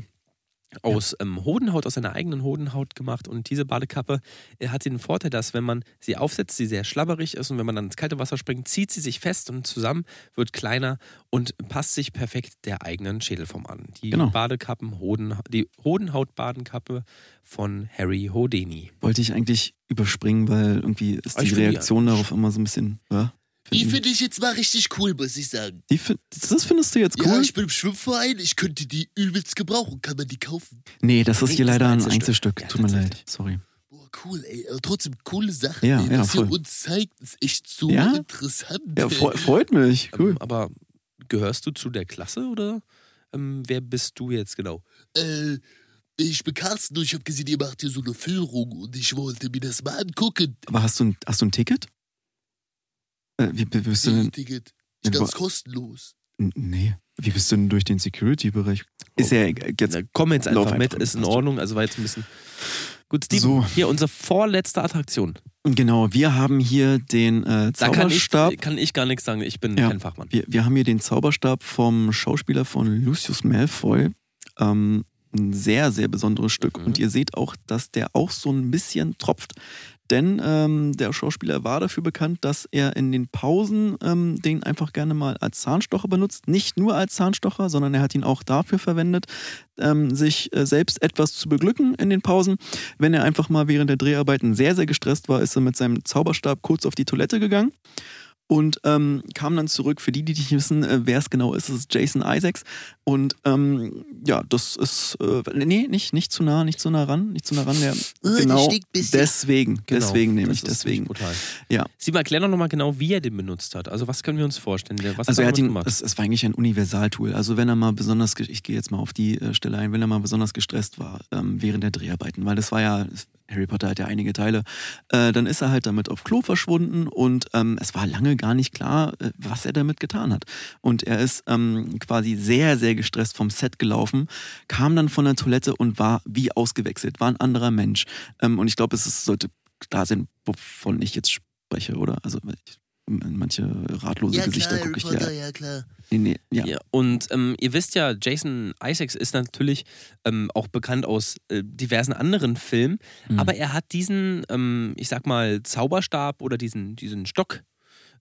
aus ähm, Hodenhaut, aus seiner eigenen Hodenhaut gemacht. Und diese Badekappe äh, hat den Vorteil, dass wenn man sie aufsetzt, sie sehr schlabberig ist und wenn man dann ins kalte Wasser springt, zieht sie sich fest und zusammen, wird kleiner und passt sich perfekt der eigenen Schädelform an. Die Genau. Badekappen, Hoden, die Hodenhaut-Badenkappe von Harry Houdini. Wollte ich eigentlich überspringen, weil irgendwie ist finde die Reaktion darauf immer so ein bisschen. Ja, Die finde ich jetzt mal richtig cool, muss ich sagen. die, das findest du jetzt Ja, cool? ich bin im Schwimmverein, ich könnte die übelst gebrauchen. Kann man die kaufen? nee, das ist Nee, hier das leider ein ein Einzelstück. Einzelstück. Ja, Tut mir leid. Sorry. Boah, cool, ey. Aber trotzdem, coole Sache. Ja, ey. ja, Was voll. ihr uns zeigt, ist echt so Ja? interessant. Ja, ey. freu- freut mich. Cool. Ähm, aber gehörst du zu der Klasse oder ähm, wer bist du jetzt genau? Äh, ich bin Carsten und ich habe gesehen, ihr macht hier so eine Führung und ich wollte mir das mal angucken. Aber hast du ein, hast du ein Ticket? Äh, wie, wie bist du denn? Ticket. Ja, Ich du- ganz kostenlos. Nee. Wie bist du denn durch den Security-Bereich? Ist ja egal, jetzt. Na, komm jetzt lauf einfach mit, einfach, ist in. Ordnung. Also war jetzt ein bisschen. Gut, Steven, So. hier unsere vorletzte Attraktion. Genau, wir haben hier den äh, Da kann ich, Zauberstab. kann ich gar nichts sagen. Ich bin Ja. kein Fachmann. Wir, wir haben hier den Zauberstab vom Schauspieler von Lucius Malfoy. Ähm, ein sehr, sehr besonderes Stück. Mhm. Und ihr seht auch, dass der auch so ein bisschen tropft. Denn ähm, der Schauspieler war dafür bekannt, dass er in den Pausen ähm, den einfach gerne mal als Zahnstocher benutzt. Nicht nur als Zahnstocher, sondern er hat ihn auch dafür verwendet, ähm, sich äh, selbst etwas zu beglücken in den Pausen. Wenn er einfach mal während der Dreharbeiten sehr, sehr gestresst war, ist er mit seinem Zauberstab kurz auf die Toilette gegangen und ähm, kam dann zurück. Für die, die nicht wissen, äh, wer es genau ist, ist es Jason Isaacs. Und ähm, ja, das ist, äh, nee, nicht, nicht zu nah, nicht zu nah ran, nicht zu nah ran. Der, Oh, genau, deswegen, deswegen Genau, das nämlich, ist deswegen. Brutal. Ja. Sieh mal, erklär doch nochmal genau, wie er den benutzt hat. Also, was können wir uns vorstellen? Was Also hat er hat ihn, gemacht? es, es war eigentlich ein Universaltool. Also wenn er mal besonders, ich gehe jetzt mal auf die äh, Stelle ein, wenn er mal besonders gestresst war ähm, während der Dreharbeiten, weil das war ja, Harry Potter hat ja einige Teile, äh, dann ist er halt damit auf Klo verschwunden und ähm, es war lange gar nicht klar, äh, was er damit getan hat. Und er ist ähm, quasi sehr, sehr gestresst vom Set gelaufen, kam dann von der Toilette und war wie ausgewechselt, war ein anderer Mensch. Ähm, und ich glaube, es ist, sollte klar sein, wovon ich jetzt spreche, oder? Also ich, manche ratlose Ja, Gesichter gucke ich Potter, ja. ja, klar. Nee, nee, ja. Ja, und ähm, ihr wisst ja, Jason Isaacs ist natürlich ähm, auch bekannt aus äh, diversen anderen Filmen, Mhm. aber er hat diesen, ähm, ich sag mal, Zauberstab oder diesen, diesen Stock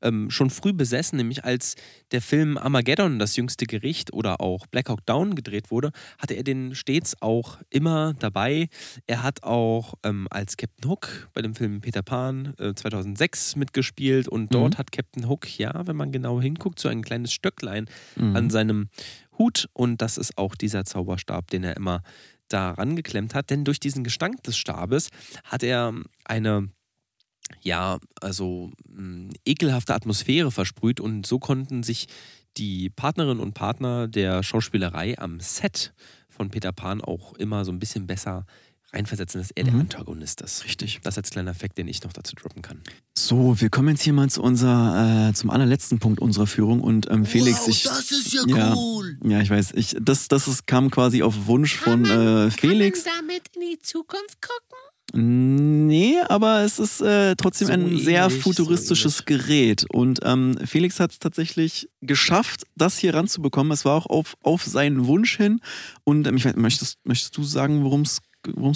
ähm, schon früh besessen, nämlich als der Film Armageddon, das jüngste Gericht oder auch Black Hawk Down gedreht wurde, hatte er den stets auch immer dabei. Er hat auch ähm, als Captain Hook bei dem Film Peter Pan äh, 2006 mitgespielt und dort Mhm. hat Captain Hook, ja, wenn man genau hinguckt, so ein kleines Stöcklein Mhm. an seinem Hut und das ist auch dieser Zauberstab, den er immer da rangeklemmt hat. Denn durch diesen Gestank des Stabes hat er eine, ja, also mh, ekelhafte Atmosphäre versprüht und so konnten sich die Partnerinnen und Partner der Schauspielerei am Set von Peter Pan auch immer so ein bisschen besser reinversetzen, dass er der Mhm. Antagonist ist. Richtig. Das als kleiner Effekt, den ich noch dazu droppen kann. So, wir kommen jetzt hier mal zu unser, äh, zum allerletzten Punkt unserer Führung und ähm, Felix, wow, ich. das ist ja, Ja. cool. Ja, ich weiß. Ich, das, das ist, kam quasi auf Wunsch von äh, Felix. Kann man damit in die Zukunft gucken? Nee, aber es ist äh, trotzdem So ein sehr ähnlich, so futuristisches Gerät. Und ähm, Felix hat es tatsächlich geschafft, das hier ranzubekommen. Es war auch auf, auf seinen Wunsch hin. Und ähm, ich weiß, möchtest, möchtest du sagen, worum es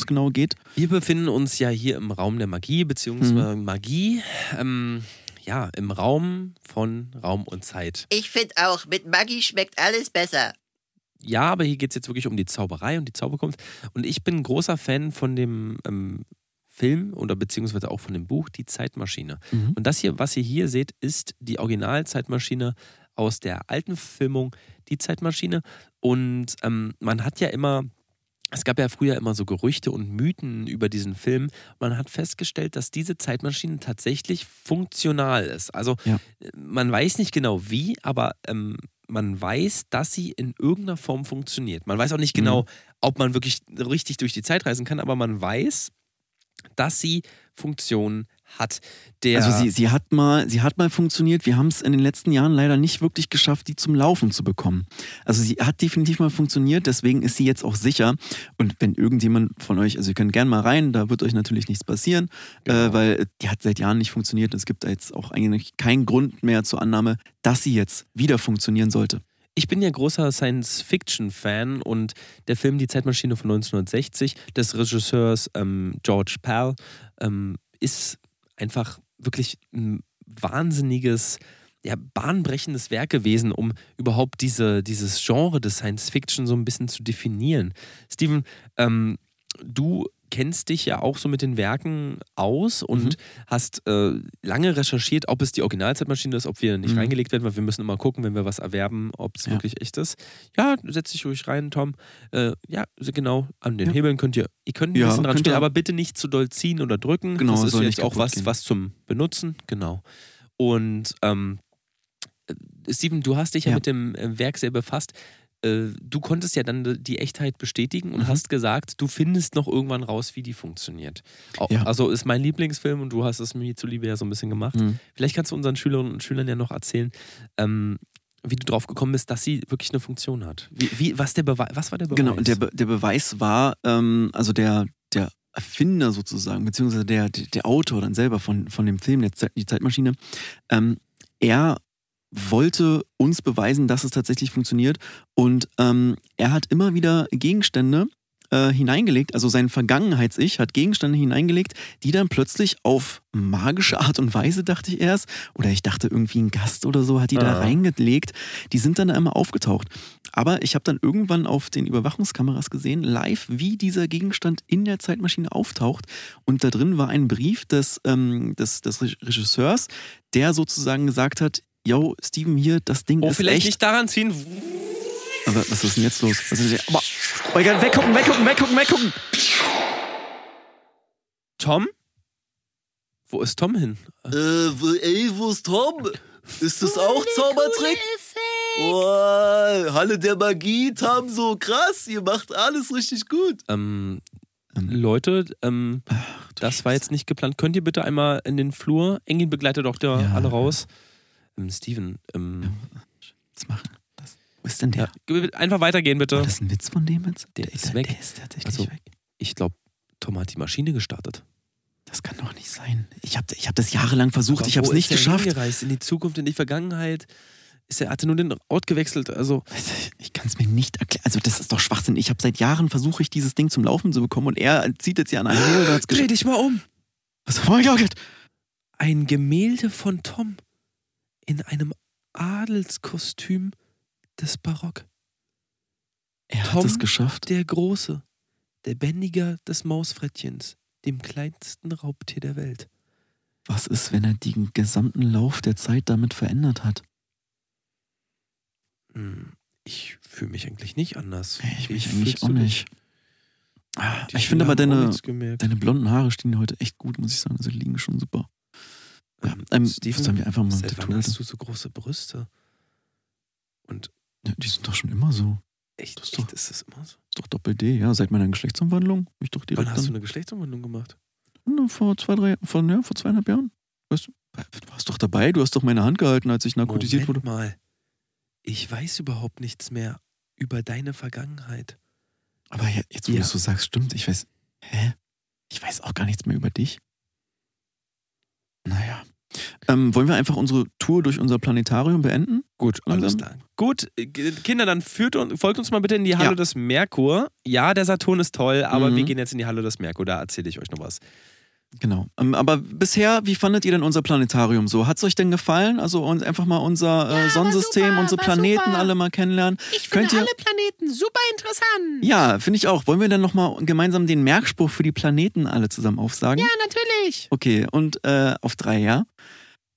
genau geht? Wir befinden uns ja hier im Raum der Magie, beziehungsweise Mhm. Magie, ähm, ja, im Raum von Raum und Zeit. Ich finde auch, mit Maggi schmeckt alles besser. Ja, aber hier geht es jetzt wirklich um die Zauberei und die Zauberkunst. Und ich bin ein großer Fan von dem ähm, Film oder beziehungsweise auch von dem Buch Die Zeitmaschine. Mhm. Und das hier, was ihr hier seht, ist die Originalzeitmaschine aus der alten Filmung Die Zeitmaschine. Und ähm, man hat ja immer, es gab ja früher immer so Gerüchte und Mythen über diesen Film. Man hat festgestellt, dass diese Zeitmaschine tatsächlich funktional ist. Also Ja. man weiß nicht genau wie, aber ähm, man weiß, dass sie in irgendeiner Form funktioniert. Man weiß auch nicht genau, ob man wirklich richtig durch die Zeit reisen kann, aber man weiß, dass sie Funktionen hat. Der, Also sie, sie hat mal, sie hat mal funktioniert. Wir haben es in den letzten Jahren leider nicht wirklich geschafft, die zum Laufen zu bekommen. Also sie hat definitiv mal funktioniert, deswegen ist sie jetzt auch sicher. Und wenn irgendjemand von euch, also ihr könnt gerne mal rein, da wird euch natürlich nichts passieren, Genau. äh, weil die hat seit Jahren nicht funktioniert. Es gibt da jetzt auch eigentlich keinen Grund mehr zur Annahme, dass sie jetzt wieder funktionieren sollte. Ich bin ja großer Science-Fiction-Fan und der Film Die Zeitmaschine von 1960 des Regisseurs ähm, George Pell ähm, ist einfach wirklich ein wahnsinniges, ja, bahnbrechendes Werk gewesen, um überhaupt diese, dieses Genre des Science-Fiction so ein bisschen zu definieren. Steven, ähm, du kennst dich ja auch so mit den Werken aus und hast äh, lange recherchiert, ob es die Originalzeitmaschine ist, ob wir nicht Mhm. reingelegt werden, weil wir müssen immer gucken, wenn wir was erwerben, ob es Ja. wirklich echt ist. Ja, setz dich ruhig rein, Tom. Äh, ja, genau, an den Ja. Hebeln könnt ihr, ihr könnt ein Ja, bisschen dran spielen, aber bitte nicht zu doll ziehen oder drücken. Genau, das ist jetzt auch was, gehen. was zum Benutzen, genau. Und ähm, äh, Steven, du hast dich ja, Ja. mit dem äh, Werk sehr befasst. Äh, Du konntest ja dann die Echtheit bestätigen und Mhm. hast gesagt, du findest noch irgendwann raus, wie die funktioniert. Au- Ja. Also ist mein Lieblingsfilm und du hast es mir zuliebe ja so ein bisschen gemacht. Mhm. Vielleicht kannst du unseren Schülerinnen und Schülern ja noch erzählen, ähm, wie du drauf gekommen bist, dass sie wirklich eine Funktion hat. Wie, wie, was, der Beweis, was war der Beweis? Genau, der, Be der Beweis war, ähm, also der, der Erfinder sozusagen, beziehungsweise der, der, Autor dann selber von, von dem Film, der Zeit, die Zeitmaschine, ähm, er wollte uns beweisen, dass es tatsächlich funktioniert. Und ähm, er hat immer wieder Gegenstände äh, hineingelegt, also sein Vergangenheits-Ich hat Gegenstände hineingelegt, die dann plötzlich auf magische Art und Weise, dachte ich erst, oder ich dachte irgendwie ein Gast oder so, hat die da Ah. reingelegt, die sind dann da immer aufgetaucht. Aber ich habe dann irgendwann auf den Überwachungskameras gesehen, live, wie dieser Gegenstand in der Zeitmaschine auftaucht. Und da drin war ein Brief des, ähm, des, des Re- Regisseurs, der sozusagen gesagt hat, yo, Steven, hier, das Ding oh, ist vielleicht echt. nicht daran ziehen. Aber was ist denn jetzt los? Was ist denn, aber, oh Gott, weggucken, weggucken, weggucken, weggucken. Tom? Wo ist Tom hin? Äh, wo- ey, wo ist Tom? Ist das auch Zaubertrick? Oh, Halle der Magie, Tom, so krass. Ihr macht alles richtig gut. Ähm, Ähm. Leute, ähm, das war jetzt nicht geplant. Könnt ihr bitte einmal in den Flur? Engin begleitet doch da Ja. alle raus. Ähm, Steven, ähm, Was machen? Was? Wo ist denn der? ja, einfach weitergehen bitte. War das ein Witz von dem jetzt? Der ist weg. Der ist tatsächlich Also- weg. Ich glaube, Tom hat die Maschine gestartet. Das kann doch nicht sein. Ich habe ich hab das jahrelang versucht, Aber ich habe es nicht der geschafft. Hingereist? In die Zukunft, in die Vergangenheit. Ist er hatte nur den Ort gewechselt. Also, Ich kann es mir nicht erklären. Also das ist doch Schwachsinn. Ich habe seit Jahren versuche ich dieses Ding zum Laufen zu bekommen und er zieht jetzt hier an einem Hebel dreh dich mal um. Was? Oh mein Gott. Ein Gemälde von Tom in einem Adelskostüm des Barock. Er hat Tom, es geschafft. Der Große, der Bändiger des Mausfrettchens, dem kleinsten Raubtier der Welt. Was ist, wenn er den gesamten Lauf der Zeit damit verändert hat? Hm, Ich fühle mich eigentlich nicht anders. Ich mich Wie eigentlich auch nicht. Ich finde aber deine, deine blonden Haare stehen heute echt gut, muss ich sagen. Also die liegen schon super. Ja, ähm, Steven, sollen wir einfach mal Seit wann hast du so große Brüste? Und Ja, die sind doch schon immer so. Echt, Das ist doch- echt, ist das immer so? Ist doch Doppel-D, ja. Seit meiner Geschlechtsumwandlung. Ich doch direkt Wann hast du eine Geschlechtsumwandlung gemacht? Na, vor zwei, drei, vor, ja, vor zweieinhalb Jahren. Weißt du, du warst doch dabei, du hast doch meine Hand gehalten, als ich narkotisiert Moment wurde. mal. Ich weiß überhaupt nichts mehr über deine Vergangenheit. Aber ja, jetzt, wo Ja. du so sagst, stimmt. Ich weiß. Hä? Ich weiß auch gar nichts mehr über dich. Ähm, wollen wir einfach unsere Tour durch unser Planetarium beenden? Gut, alles klar. Gut, äh, Kinder, dann führt und, folgt uns mal bitte in die Halle Ja. des Merkur. Ja, der Saturn ist toll, aber Mhm. wir gehen jetzt in die Halle des Merkur, da erzähle ich euch noch was. Genau. Ähm, aber bisher, wie fandet ihr denn unser Planetarium so? Hat es euch denn gefallen? Also und einfach mal unser äh, war Sonnensystem, super, unsere Planeten super. alle mal kennenlernen. Ich Könnt finde ihr- alle Planeten super interessant. Ja, finde ich auch. Wollen wir dann nochmal gemeinsam den Merkspruch für die Planeten alle zusammen aufsagen? Ja, natürlich. Okay, und äh, auf drei, ja?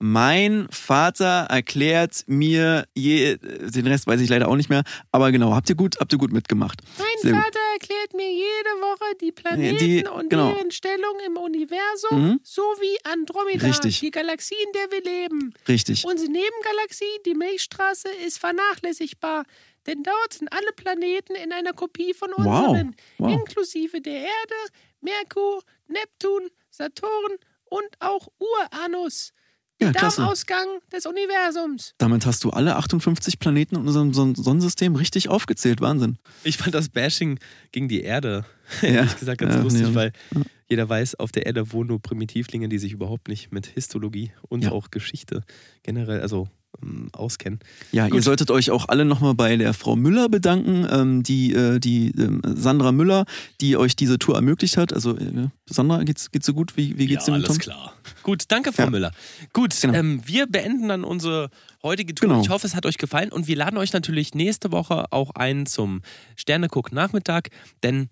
Mein Vater erklärt mir je, den Rest weiß ich leider auch nicht mehr, aber genau, habt ihr gut, habt ihr gut mitgemacht. Mein Sehr gut. Vater erklärt mir jede Woche die Planeten Die- und genau. deren Stellung im Universum Mhm. sowie Andromeda, Richtig. die Galaxie, in der wir leben. Richtig. Unsere Nebengalaxie, die Milchstraße, ist vernachlässigbar. Denn dort sind alle Planeten in einer Kopie von Wow. unseren, Wow. inklusive der Erde, Merkur, Neptun, Saturn und auch Uranus, Ja, der klasse. Darmausgang des Universums. Damit hast du alle 58 Planeten in unserem Son Sonnensystem richtig aufgezählt. Wahnsinn. Ich fand das Bashing gegen die Erde, Ja. ehrlich gesagt, ganz Ja, lustig, nee. weil jeder weiß, auf der Erde wohnen nur Primitivlinge, die sich überhaupt nicht mit Histologie und Ja. auch Geschichte generell, also auskennen. Ja, ihr Gut. solltet euch auch alle nochmal bei der Frau Müller bedanken, ähm, die, äh, die ähm, Sandra Müller, die euch diese Tour ermöglicht hat. Also, äh, Sandra, geht's, geht's so gut? Wie, wie geht's ja, dir, alles Tom? klar. Gut, danke, Frau Ja. Müller. Gut, Genau. ähm, wir beenden dann unsere heutige Tour. Genau. Ich hoffe, es hat euch gefallen und wir laden euch natürlich nächste Woche auch ein zum Sterneguck-Nachmittag, denn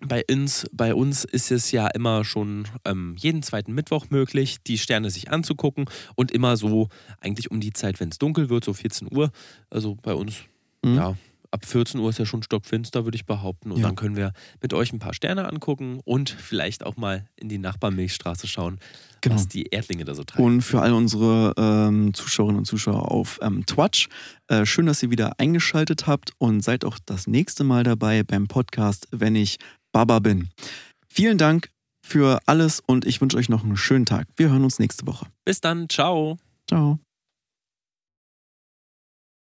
bei uns, bei uns ist es ja immer schon ähm, jeden zweiten Mittwoch möglich, die Sterne sich anzugucken und immer so eigentlich um die Zeit, wenn es dunkel wird, so 14 Uhr. Also bei uns, Mhm. ja, ab 14 Uhr ist ja schon stockfinster, würde ich behaupten. Und Ja. dann können wir mit euch ein paar Sterne angucken und vielleicht auch mal in die Nachbarmilchstraße schauen, Genau. was die Erdlinge da so treiben. Und für all unsere ähm, Zuschauerinnen und Zuschauer auf ähm, Twitch, äh, schön, dass ihr wieder eingeschaltet habt und seid auch das nächste Mal dabei beim Podcast, wenn ich Baba bin. Vielen Dank für alles und ich wünsche euch noch einen schönen Tag. Wir hören uns nächste Woche. Bis dann, ciao. Ciao.